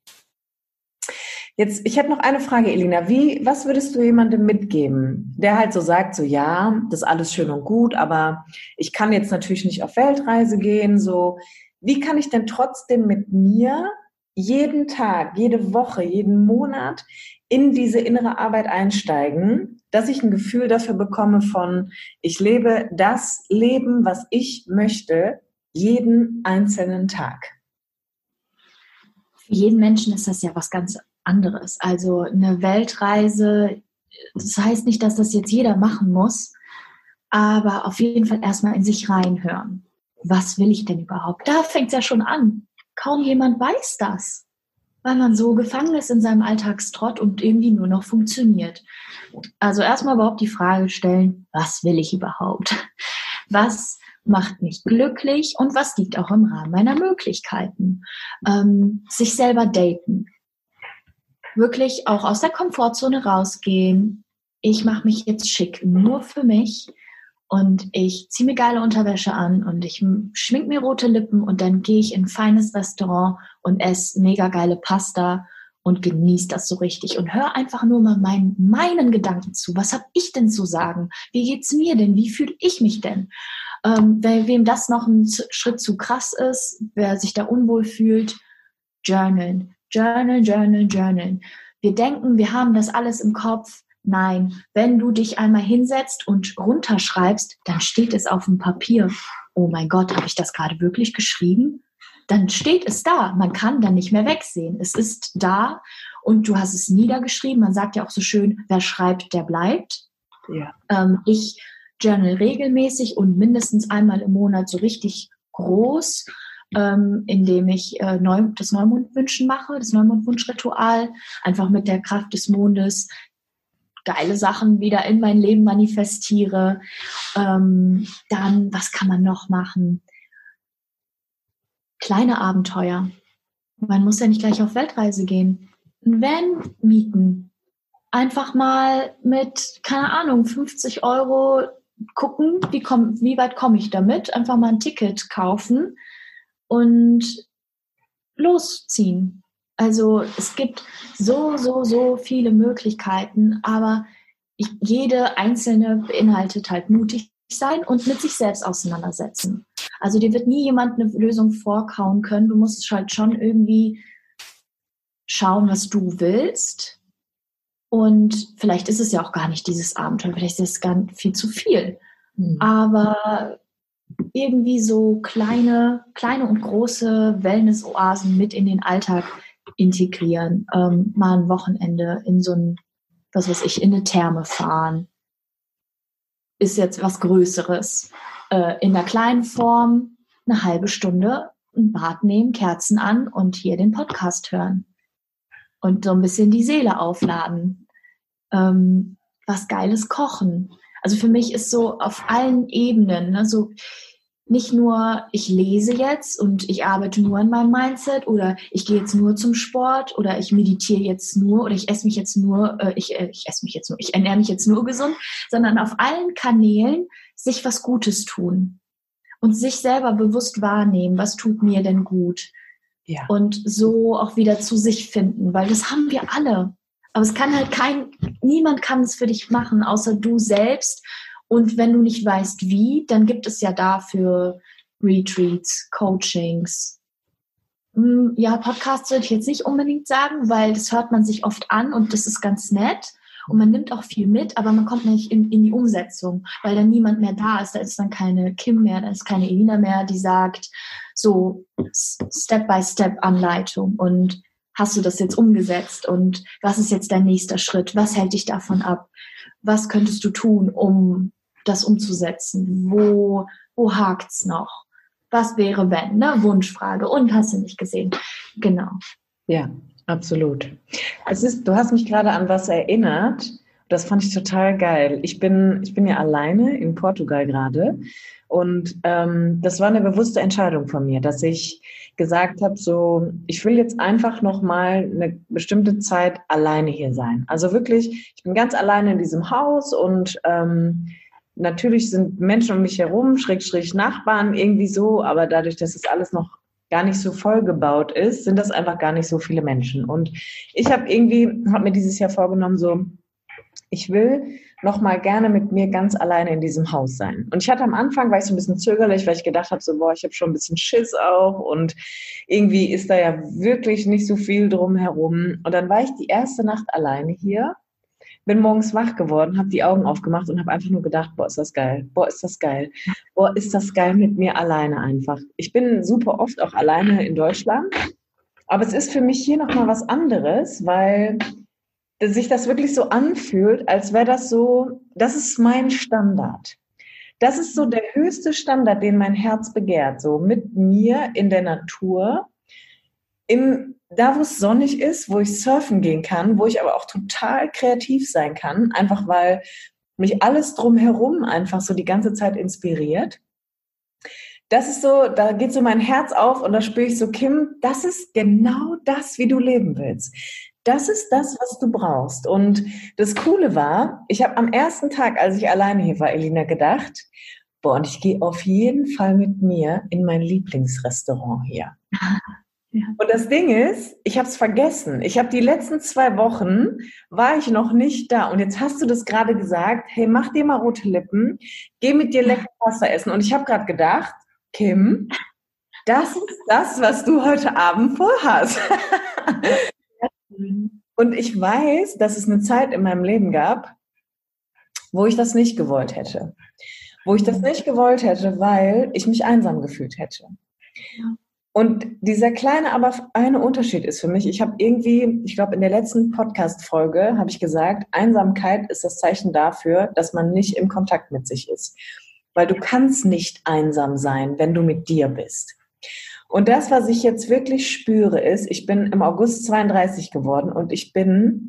Jetzt, ich habe noch eine Frage, Elina. Wie, was würdest du jemandem mitgeben, der halt so sagt, so ja, das ist alles schön und gut, aber ich kann jetzt natürlich nicht auf Weltreise gehen, so, wie kann ich denn trotzdem mit mir jeden Tag, jede Woche, jeden Monat in diese innere Arbeit einsteigen, dass ich ein Gefühl dafür bekomme von, ich lebe das Leben, was ich möchte, jeden einzelnen Tag. Für jeden Menschen ist das ja was ganz anderes. Also eine Weltreise, das heißt nicht, dass das jetzt jeder machen muss, aber auf jeden Fall erstmal in sich reinhören. Was will ich denn überhaupt? Da fängt es ja schon an kaum jemand weiß das, weil man so gefangen ist in seinem Alltagstrott und irgendwie nur noch funktioniert. Also erstmal überhaupt die Frage stellen, was will ich überhaupt? Was macht mich glücklich und was liegt auch im Rahmen meiner Möglichkeiten? Ähm, sich selber daten. Wirklich auch aus der Komfortzone rausgehen. Ich mache mich jetzt schick, nur für mich und ich ziehe mir geile Unterwäsche an und ich schmink mir rote Lippen und dann gehe ich in ein feines Restaurant und esse mega geile Pasta und genieße das so richtig und hör einfach nur mal mein, meinen Gedanken zu. Was habe ich denn zu sagen? Wie geht's mir denn? Wie fühle ich mich denn? Ähm, wer, wem das noch ein Schritt zu krass ist, wer sich da unwohl fühlt, journalen, journal, journal, journal. Wir denken, wir haben das alles im Kopf, Nein, wenn du dich einmal hinsetzt und runterschreibst, dann steht es auf dem Papier. Oh mein Gott, habe ich das gerade wirklich geschrieben? Dann steht es da. Man kann dann nicht mehr wegsehen. Es ist da und du hast es niedergeschrieben. Man sagt ja auch so schön, wer schreibt, der bleibt. Ja. Ähm, ich journal regelmäßig und mindestens einmal im Monat so richtig groß, ähm, indem ich äh, Neu das Neumondwünschen mache, das Neumondwunschritual, einfach mit der Kraft des Mondes geile Sachen wieder in mein Leben manifestiere. Ähm, dann, was kann man noch machen? Kleine Abenteuer. Man muss ja nicht gleich auf Weltreise gehen. Ein Van mieten. Einfach mal mit, keine Ahnung, 50 Euro gucken, wie, komm, wie weit komme ich damit. Einfach mal ein Ticket kaufen und losziehen. Also es gibt so, so, so viele Möglichkeiten, aber ich, jede einzelne beinhaltet halt mutig sein und mit sich selbst auseinandersetzen. Also dir wird nie jemand eine Lösung vorkauen können. Du musst halt schon irgendwie schauen, was du willst. Und vielleicht ist es ja auch gar nicht dieses Abenteuer, vielleicht ist es gar viel zu viel. Mhm. Aber irgendwie so kleine, kleine und große Wellness-Oasen mit in den Alltag integrieren, ähm, mal ein Wochenende in so ein, was weiß ich, in eine Therme fahren, ist jetzt was Größeres. Äh, in der kleinen Form eine halbe Stunde ein Bad nehmen, Kerzen an und hier den Podcast hören. Und so ein bisschen die Seele aufladen. Ähm, was Geiles kochen. Also für mich ist so auf allen Ebenen, ne, so nicht nur, ich lese jetzt und ich arbeite nur an meinem Mindset oder ich gehe jetzt nur zum Sport oder ich meditiere jetzt nur oder ich esse mich jetzt nur, äh, ich, äh, ich esse mich jetzt nur, ich ernähre mich jetzt nur gesund, sondern auf allen Kanälen sich was Gutes tun und sich selber bewusst wahrnehmen, was tut mir denn gut. Ja. Und so auch wieder zu sich finden, weil das haben wir alle. Aber es kann halt kein, niemand kann es für dich machen, außer du selbst und wenn du nicht weißt, wie, dann gibt es ja dafür Retreats, Coachings. Hm, ja, Podcasts würde ich jetzt nicht unbedingt sagen, weil das hört man sich oft an und das ist ganz nett. Und man nimmt auch viel mit, aber man kommt nicht in, in die Umsetzung, weil dann niemand mehr da ist. Da ist dann keine Kim mehr, da ist keine Elina mehr, die sagt, so Step-by-Step-Anleitung und hast du das jetzt umgesetzt und was ist jetzt dein nächster Schritt? Was hält dich davon ab? Was könntest du tun, um das umzusetzen? Wo, wo hakt's noch? Was wäre wenn? Ne? Wunschfrage. Und hast du nicht gesehen? Genau. Ja, absolut. Es ist, du hast mich gerade an was erinnert. Das fand ich total geil. Ich bin, ich bin ja alleine in Portugal gerade. Und ähm, das war eine bewusste Entscheidung von mir, dass ich gesagt habe, so, ich will jetzt einfach noch mal eine bestimmte Zeit alleine hier sein. Also wirklich, ich bin ganz alleine in diesem Haus und ähm, natürlich sind Menschen um mich herum, schräg, schräg Nachbarn irgendwie so, aber dadurch, dass es alles noch gar nicht so voll gebaut ist, sind das einfach gar nicht so viele Menschen. Und ich habe irgendwie, habe mir dieses Jahr vorgenommen, so, ich will noch mal gerne mit mir ganz alleine in diesem Haus sein. Und ich hatte am Anfang, war ich so ein bisschen zögerlich, weil ich gedacht habe, so, boah, ich habe schon ein bisschen Schiss auch und irgendwie ist da ja wirklich nicht so viel drumherum. Und dann war ich die erste Nacht alleine hier bin morgens wach geworden, habe die Augen aufgemacht und habe einfach nur gedacht, boah, ist das geil, boah, ist das geil, boah, ist das geil mit mir alleine einfach. Ich bin super oft auch alleine in Deutschland, aber es ist für mich hier nochmal was anderes, weil sich das wirklich so anfühlt, als wäre das so, das ist mein Standard. Das ist so der höchste Standard, den mein Herz begehrt, so mit mir in der Natur, im da, wo es sonnig ist, wo ich surfen gehen kann, wo ich aber auch total kreativ sein kann, einfach weil mich alles drumherum einfach so die ganze Zeit inspiriert. Das ist so, da geht so mein Herz auf und da spüre ich so, Kim, das ist genau das, wie du leben willst. Das ist das, was du brauchst. Und das Coole war, ich habe am ersten Tag, als ich alleine hier war, Elina, gedacht, boah, und ich gehe auf jeden Fall mit mir in mein Lieblingsrestaurant hier. (laughs) Ja. Und das Ding ist, ich habe es vergessen. Ich habe die letzten zwei Wochen war ich noch nicht da. Und jetzt hast du das gerade gesagt. Hey, mach dir mal rote Lippen, geh mit dir lecker Pasta essen. Und ich habe gerade gedacht, Kim, das ist das, was du heute Abend vorhast. (laughs) Und ich weiß, dass es eine Zeit in meinem Leben gab, wo ich das nicht gewollt hätte. Wo ich das nicht gewollt hätte, weil ich mich einsam gefühlt hätte. Und dieser kleine, aber eine Unterschied ist für mich, ich habe irgendwie, ich glaube, in der letzten Podcast-Folge habe ich gesagt, Einsamkeit ist das Zeichen dafür, dass man nicht im Kontakt mit sich ist. Weil du kannst nicht einsam sein, wenn du mit dir bist. Und das, was ich jetzt wirklich spüre, ist, ich bin im August 32 geworden und ich bin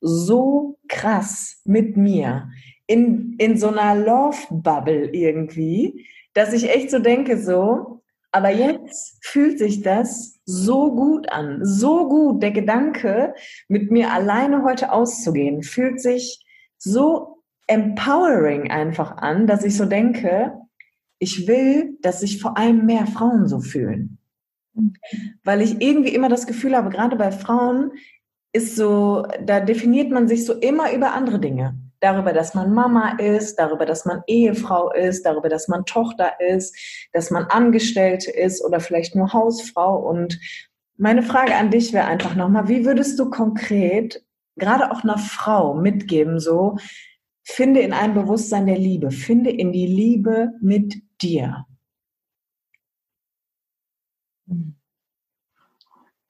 so krass mit mir in, in so einer Love-Bubble irgendwie, dass ich echt so denke, so, aber jetzt fühlt sich das so gut an, so gut. Der Gedanke, mit mir alleine heute auszugehen, fühlt sich so empowering einfach an, dass ich so denke, ich will, dass sich vor allem mehr Frauen so fühlen. Weil ich irgendwie immer das Gefühl habe, gerade bei Frauen ist so, da definiert man sich so immer über andere Dinge darüber, dass man Mama ist, darüber, dass man Ehefrau ist, darüber, dass man Tochter ist, dass man Angestellte ist oder vielleicht nur Hausfrau. Und meine Frage an dich wäre einfach nochmal, wie würdest du konkret gerade auch einer Frau mitgeben, so, finde in ein Bewusstsein der Liebe, finde in die Liebe mit dir.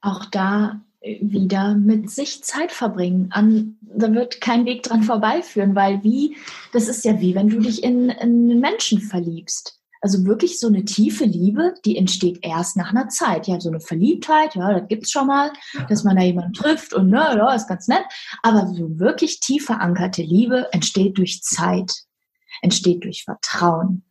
Auch da wieder mit sich Zeit verbringen. An, da wird kein Weg dran vorbeiführen, weil wie, das ist ja wie, wenn du dich in, in einen Menschen verliebst. Also wirklich so eine tiefe Liebe, die entsteht erst nach einer Zeit. Ja, so eine Verliebtheit, ja, das gibt's schon mal, dass man da jemanden trifft und ne, ja, ist ganz nett. Aber so wirklich tief verankerte Liebe entsteht durch Zeit, entsteht durch Vertrauen,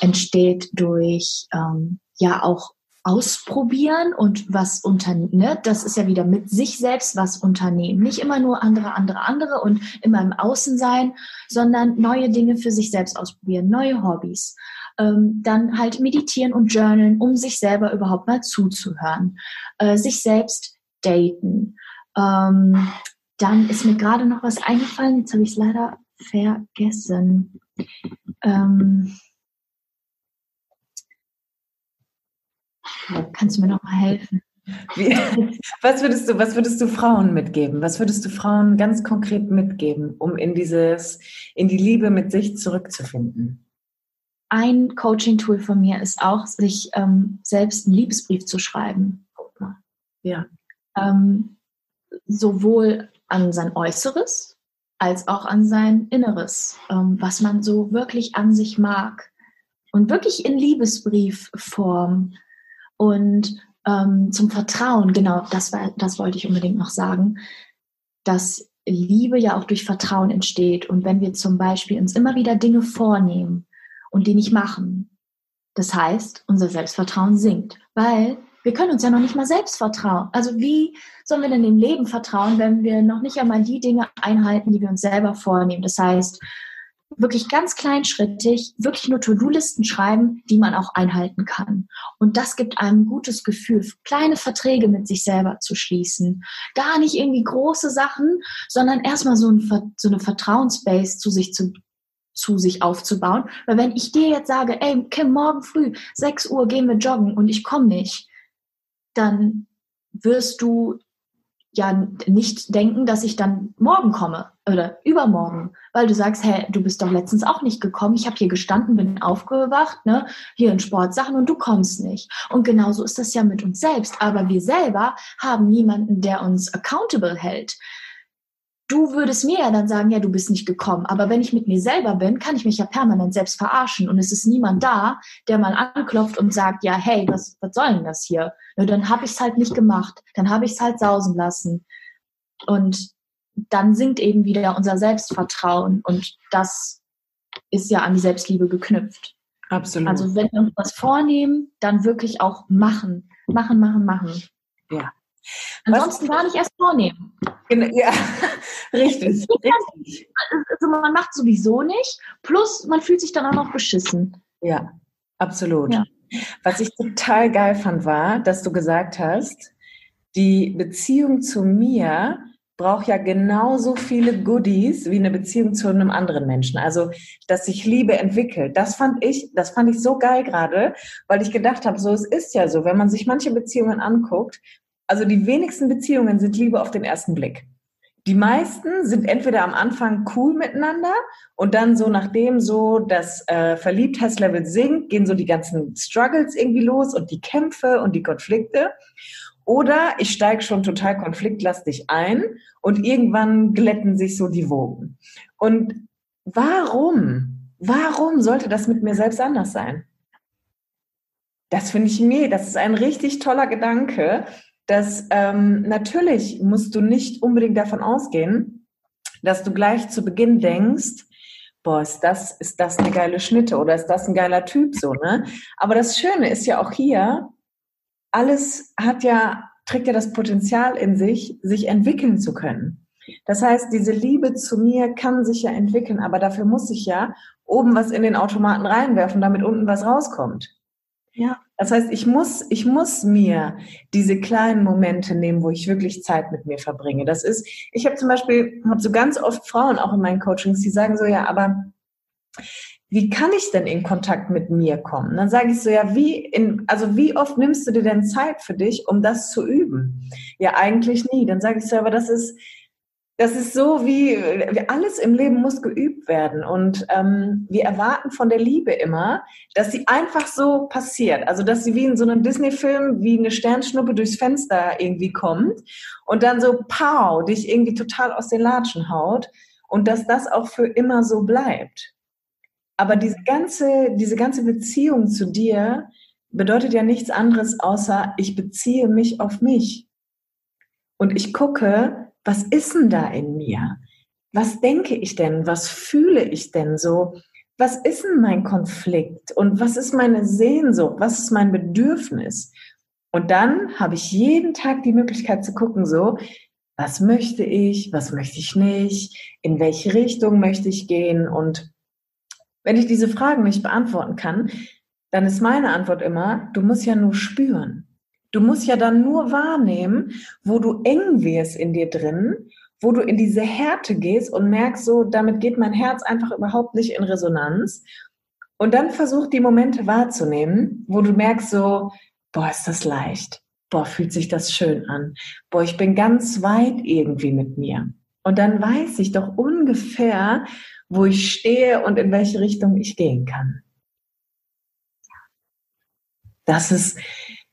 entsteht durch ähm, ja auch ausprobieren und was unternehmen. Ne? Das ist ja wieder mit sich selbst was unternehmen. Nicht immer nur andere, andere, andere und immer im Außen sein, sondern neue Dinge für sich selbst ausprobieren, neue Hobbys. Ähm, dann halt meditieren und journalen, um sich selber überhaupt mal zuzuhören. Äh, sich selbst daten. Ähm, dann ist mir gerade noch was eingefallen, jetzt habe ich es leider vergessen. Ähm, Kannst du mir noch mal helfen? Wie, (laughs) was würdest du, was würdest du Frauen mitgeben? Was würdest du Frauen ganz konkret mitgeben, um in dieses, in die Liebe mit sich zurückzufinden? Ein Coaching-Tool von mir ist auch, sich ähm, selbst einen Liebesbrief zu schreiben. Ja. Ähm, sowohl an sein Äußeres als auch an sein Inneres, ähm, was man so wirklich an sich mag. Und wirklich in Liebesbriefform und ähm, zum Vertrauen, genau, das, war, das wollte ich unbedingt noch sagen, dass Liebe ja auch durch Vertrauen entsteht. Und wenn wir zum Beispiel uns immer wieder Dinge vornehmen und die nicht machen, das heißt, unser Selbstvertrauen sinkt, weil wir können uns ja noch nicht mal selbst vertrauen. Also wie sollen wir denn dem Leben vertrauen, wenn wir noch nicht einmal die Dinge einhalten, die wir uns selber vornehmen? Das heißt, wirklich ganz kleinschrittig, wirklich nur To-Do-Listen schreiben, die man auch einhalten kann. Und das gibt einem ein gutes Gefühl, kleine Verträge mit sich selber zu schließen. Gar nicht irgendwie große Sachen, sondern erstmal so, ein, so eine Vertrauensbase zu sich zu zu sich aufzubauen. Weil wenn ich dir jetzt sage, ey, Kim, morgen früh, 6 Uhr gehen wir joggen und ich komme nicht, dann wirst du ja nicht denken, dass ich dann morgen komme oder übermorgen, weil du sagst, hey, du bist doch letztens auch nicht gekommen. Ich habe hier gestanden, bin aufgewacht, ne, hier in Sportsachen und du kommst nicht. Und genauso ist das ja mit uns selbst. Aber wir selber haben niemanden, der uns accountable hält du würdest mir ja dann sagen, ja, du bist nicht gekommen. Aber wenn ich mit mir selber bin, kann ich mich ja permanent selbst verarschen. Und es ist niemand da, der mal anklopft und sagt, ja, hey, was, was soll denn das hier? Ja, dann habe ich es halt nicht gemacht. Dann habe ich es halt sausen lassen. Und dann sinkt eben wieder unser Selbstvertrauen. Und das ist ja an die Selbstliebe geknüpft. Absolut. Also wenn wir uns was vornehmen, dann wirklich auch machen. Machen, machen, machen. Ja. Ansonsten gar nicht erst vornehmen. Ja, richtig. (laughs) richtig. Also man macht sowieso nicht, plus man fühlt sich dann auch noch beschissen. Ja, absolut. Ja. Was ich total geil fand, war, dass du gesagt hast, die Beziehung zu mir braucht ja genauso viele Goodies wie eine Beziehung zu einem anderen Menschen. Also, dass sich Liebe entwickelt. Das fand ich, das fand ich so geil gerade, weil ich gedacht habe, so es ist ja so, wenn man sich manche Beziehungen anguckt, also die wenigsten Beziehungen sind Liebe auf den ersten Blick. Die meisten sind entweder am Anfang cool miteinander und dann so nachdem so das äh, Verliebtheitslevel sinkt, gehen so die ganzen Struggles irgendwie los und die Kämpfe und die Konflikte. Oder ich steige schon total konfliktlastig ein und irgendwann glätten sich so die Wogen. Und warum? Warum sollte das mit mir selbst anders sein? Das finde ich mir, das ist ein richtig toller Gedanke, dass ähm, natürlich musst du nicht unbedingt davon ausgehen, dass du gleich zu Beginn denkst, boah, ist das, ist das eine geile Schnitte oder ist das ein geiler Typ so, ne? Aber das Schöne ist ja auch hier, alles hat ja, trägt ja das Potenzial in sich, sich entwickeln zu können. Das heißt, diese Liebe zu mir kann sich ja entwickeln, aber dafür muss ich ja oben was in den Automaten reinwerfen, damit unten was rauskommt. Ja. Das heißt, ich muss, ich muss mir diese kleinen Momente nehmen, wo ich wirklich Zeit mit mir verbringe. Das ist, ich habe zum Beispiel, habe so ganz oft Frauen auch in meinen Coachings, die sagen so, ja, aber wie kann ich denn in Kontakt mit mir kommen? Dann sage ich so, ja, wie in, also wie oft nimmst du dir denn Zeit für dich, um das zu üben? Ja, eigentlich nie. Dann sage ich so, aber das ist, das ist so wie, alles im Leben muss geübt werden. Und ähm, wir erwarten von der Liebe immer, dass sie einfach so passiert. Also dass sie wie in so einem Disney-Film, wie eine Sternschnuppe durchs Fenster irgendwie kommt und dann so pow, dich irgendwie total aus den Latschen haut und dass das auch für immer so bleibt. Aber diese ganze, diese ganze Beziehung zu dir bedeutet ja nichts anderes, außer ich beziehe mich auf mich. Und ich gucke, was ist denn da in mir? Was denke ich denn? Was fühle ich denn so? Was ist denn mein Konflikt? Und was ist meine Sehnsucht? Was ist mein Bedürfnis? Und dann habe ich jeden Tag die Möglichkeit zu gucken, so, was möchte ich, was möchte ich nicht, in welche Richtung möchte ich gehen. Und wenn ich diese Fragen nicht beantworten kann, dann ist meine Antwort immer, du musst ja nur spüren. Du musst ja dann nur wahrnehmen, wo du eng wirst in dir drin, wo du in diese Härte gehst und merkst, so, damit geht mein Herz einfach überhaupt nicht in Resonanz. Und dann versuch die Momente wahrzunehmen, wo du merkst, so, boah, ist das leicht. Boah, fühlt sich das schön an. Boah, ich bin ganz weit irgendwie mit mir. Und dann weiß ich doch ungefähr, wo ich stehe und in welche Richtung ich gehen kann. Das ist,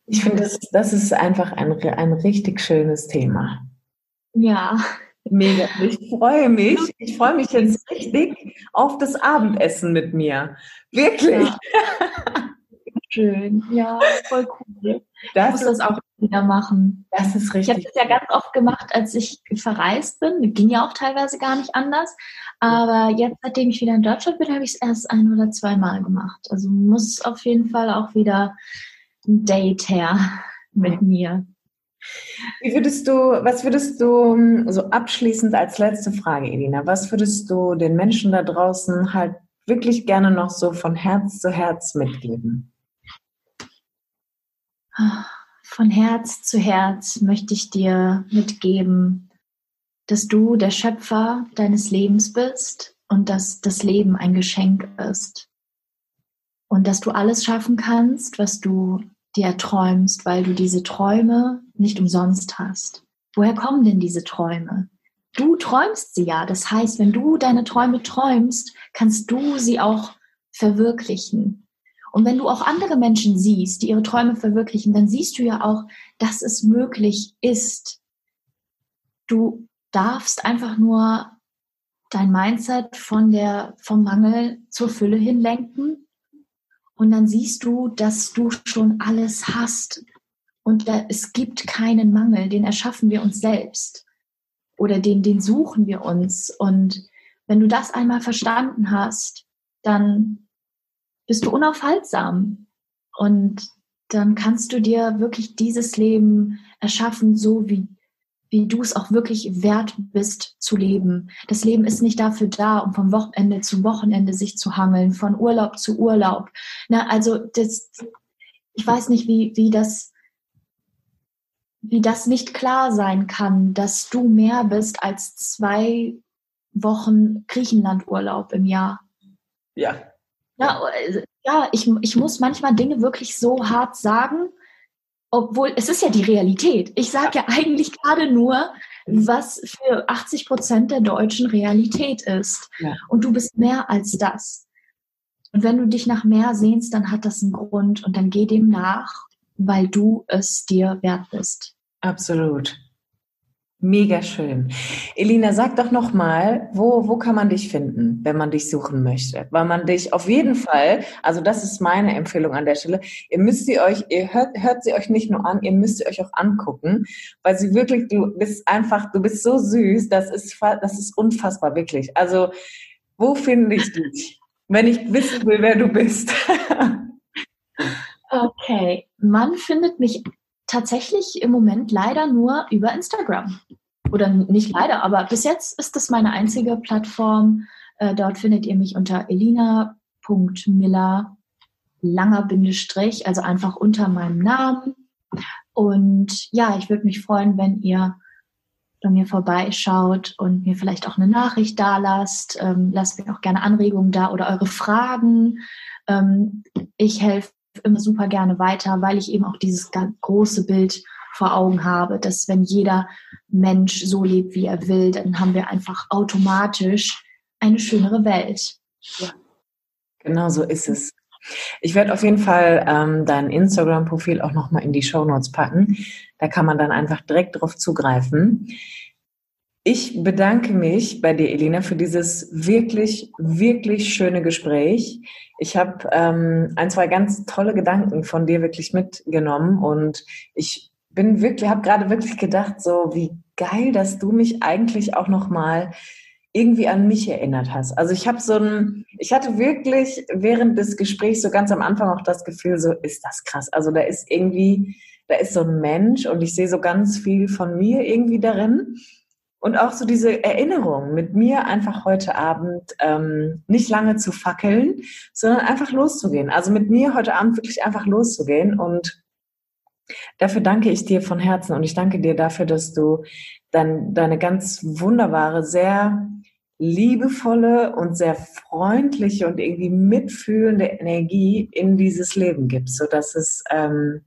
ich finde, das, das ist einfach ein, ein richtig schönes Thema. Ja. Mega. Ich freue mich. Ich freue mich jetzt richtig auf das Abendessen mit mir. Wirklich. Ja. Schön. Ja, voll cool. Das ich muss das auch wieder machen. Das ist richtig. Ich habe das ja ganz oft gemacht, als ich verreist bin. Ging ja auch teilweise gar nicht anders. Aber jetzt, seitdem ich wieder in Deutschland bin, habe ich es erst ein oder zweimal gemacht. Also muss auf jeden Fall auch wieder ein Date her mit mir. Wie würdest du, was würdest du hm, so abschließend als letzte Frage, Elina, was würdest du den Menschen da draußen halt wirklich gerne noch so von Herz zu Herz mitgeben? Von Herz zu Herz möchte ich dir mitgeben, dass du der Schöpfer deines Lebens bist und dass das Leben ein Geschenk ist. Und dass du alles schaffen kannst, was du dir träumst, weil du diese Träume nicht umsonst hast. Woher kommen denn diese Träume? Du träumst sie ja. Das heißt, wenn du deine Träume träumst, kannst du sie auch verwirklichen. Und wenn du auch andere Menschen siehst, die ihre Träume verwirklichen, dann siehst du ja auch, dass es möglich ist. Du darfst einfach nur dein Mindset von der, vom Mangel zur Fülle hinlenken. Und dann siehst du, dass du schon alles hast. Und da, es gibt keinen Mangel, den erschaffen wir uns selbst. Oder den, den suchen wir uns. Und wenn du das einmal verstanden hast, dann bist du unaufhaltsam. Und dann kannst du dir wirklich dieses Leben erschaffen, so wie, wie du es auch wirklich wert bist zu leben. Das Leben ist nicht dafür da, um vom Wochenende zu Wochenende sich zu hangeln, von Urlaub zu Urlaub. Na, also das, ich weiß nicht, wie, wie das, wie das nicht klar sein kann, dass du mehr bist als zwei Wochen Griechenland-Urlaub im Jahr. Ja, ja, also, ja ich, ich muss manchmal Dinge wirklich so hart sagen, obwohl es ist ja die Realität. Ich sage ja eigentlich gerade nur, was für 80 Prozent der Deutschen Realität ist. Ja. Und du bist mehr als das. Und wenn du dich nach mehr sehnst, dann hat das einen Grund und dann geh dem nach, weil du es dir wert bist. Absolut. Mega schön. Elina, sag doch noch mal, wo, wo kann man dich finden, wenn man dich suchen möchte? Weil man dich auf jeden Fall, also das ist meine Empfehlung an der Stelle, ihr müsst sie euch, ihr hört, hört sie euch nicht nur an, ihr müsst sie euch auch angucken, weil sie wirklich, du bist einfach, du bist so süß, das ist, das ist unfassbar, wirklich. Also, wo finde ich dich, wenn ich wissen will, wer du bist? (laughs) okay, man findet mich tatsächlich im Moment leider nur über Instagram. Oder nicht leider, aber bis jetzt ist das meine einzige Plattform. Äh, dort findet ihr mich unter elina.miller, langer Bindestrich, also einfach unter meinem Namen. Und ja, ich würde mich freuen, wenn ihr bei mir vorbeischaut und mir vielleicht auch eine Nachricht da lasst. Ähm, lasst mir auch gerne Anregungen da oder eure Fragen. Ähm, ich helfe immer super gerne weiter, weil ich eben auch dieses große Bild vor Augen habe, dass wenn jeder Mensch so lebt, wie er will, dann haben wir einfach automatisch eine schönere Welt. Ja. Genau so ist es. Ich werde auf jeden Fall ähm, dein Instagram-Profil auch nochmal in die Show Notes packen. Da kann man dann einfach direkt drauf zugreifen. Ich bedanke mich bei dir, Elina, für dieses wirklich, wirklich schöne Gespräch. Ich habe ähm, ein, zwei ganz tolle Gedanken von dir wirklich mitgenommen und ich bin wirklich, habe gerade wirklich gedacht, so wie geil, dass du mich eigentlich auch noch mal irgendwie an mich erinnert hast. Also ich habe so ein, ich hatte wirklich während des Gesprächs so ganz am Anfang auch das Gefühl, so ist das krass. Also da ist irgendwie, da ist so ein Mensch und ich sehe so ganz viel von mir irgendwie darin. Und auch so diese Erinnerung, mit mir einfach heute Abend ähm, nicht lange zu fackeln, sondern einfach loszugehen. Also mit mir heute Abend wirklich einfach loszugehen. Und dafür danke ich dir von Herzen und ich danke dir dafür, dass du dann deine ganz wunderbare, sehr liebevolle und sehr freundliche und irgendwie mitfühlende Energie in dieses Leben gibst, so dass es ähm,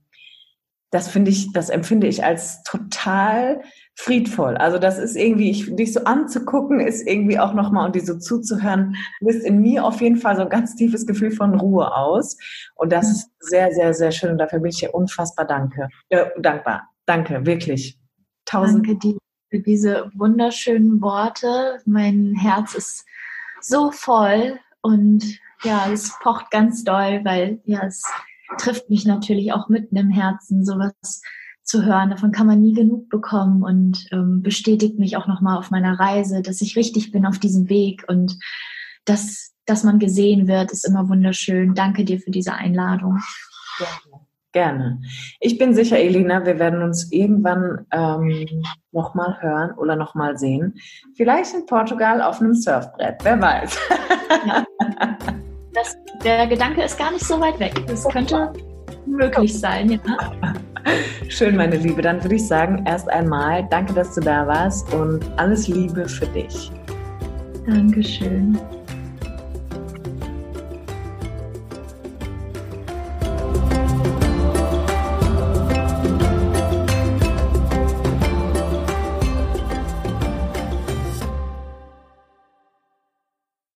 das finde ich, das empfinde ich als total friedvoll. Also das ist irgendwie, ich, dich so anzugucken, ist irgendwie auch nochmal und dir so zuzuhören, löst in mir auf jeden Fall so ein ganz tiefes Gefühl von Ruhe aus. Und das ist sehr, sehr, sehr schön. Und dafür bin ich dir unfassbar danke, äh, dankbar. Danke, wirklich. Tausend. Danke dir für diese wunderschönen Worte. Mein Herz ist so voll und ja, es pocht ganz doll, weil ja, es trifft mich natürlich auch mitten im Herzen, sowas zu hören. Davon kann man nie genug bekommen und ähm, bestätigt mich auch nochmal auf meiner Reise, dass ich richtig bin auf diesem Weg und dass, dass man gesehen wird, ist immer wunderschön. Danke dir für diese Einladung. Gerne. Gerne. Ich bin sicher, Elina, wir werden uns irgendwann ähm, nochmal hören oder nochmal sehen. Vielleicht in Portugal auf einem Surfbrett, wer weiß. Ja. (laughs) Das, der Gedanke ist gar nicht so weit weg. Das könnte möglich sein. Ja. (laughs) Schön, meine Liebe. Dann würde ich sagen, erst einmal danke, dass du da warst und alles Liebe für dich. Dankeschön.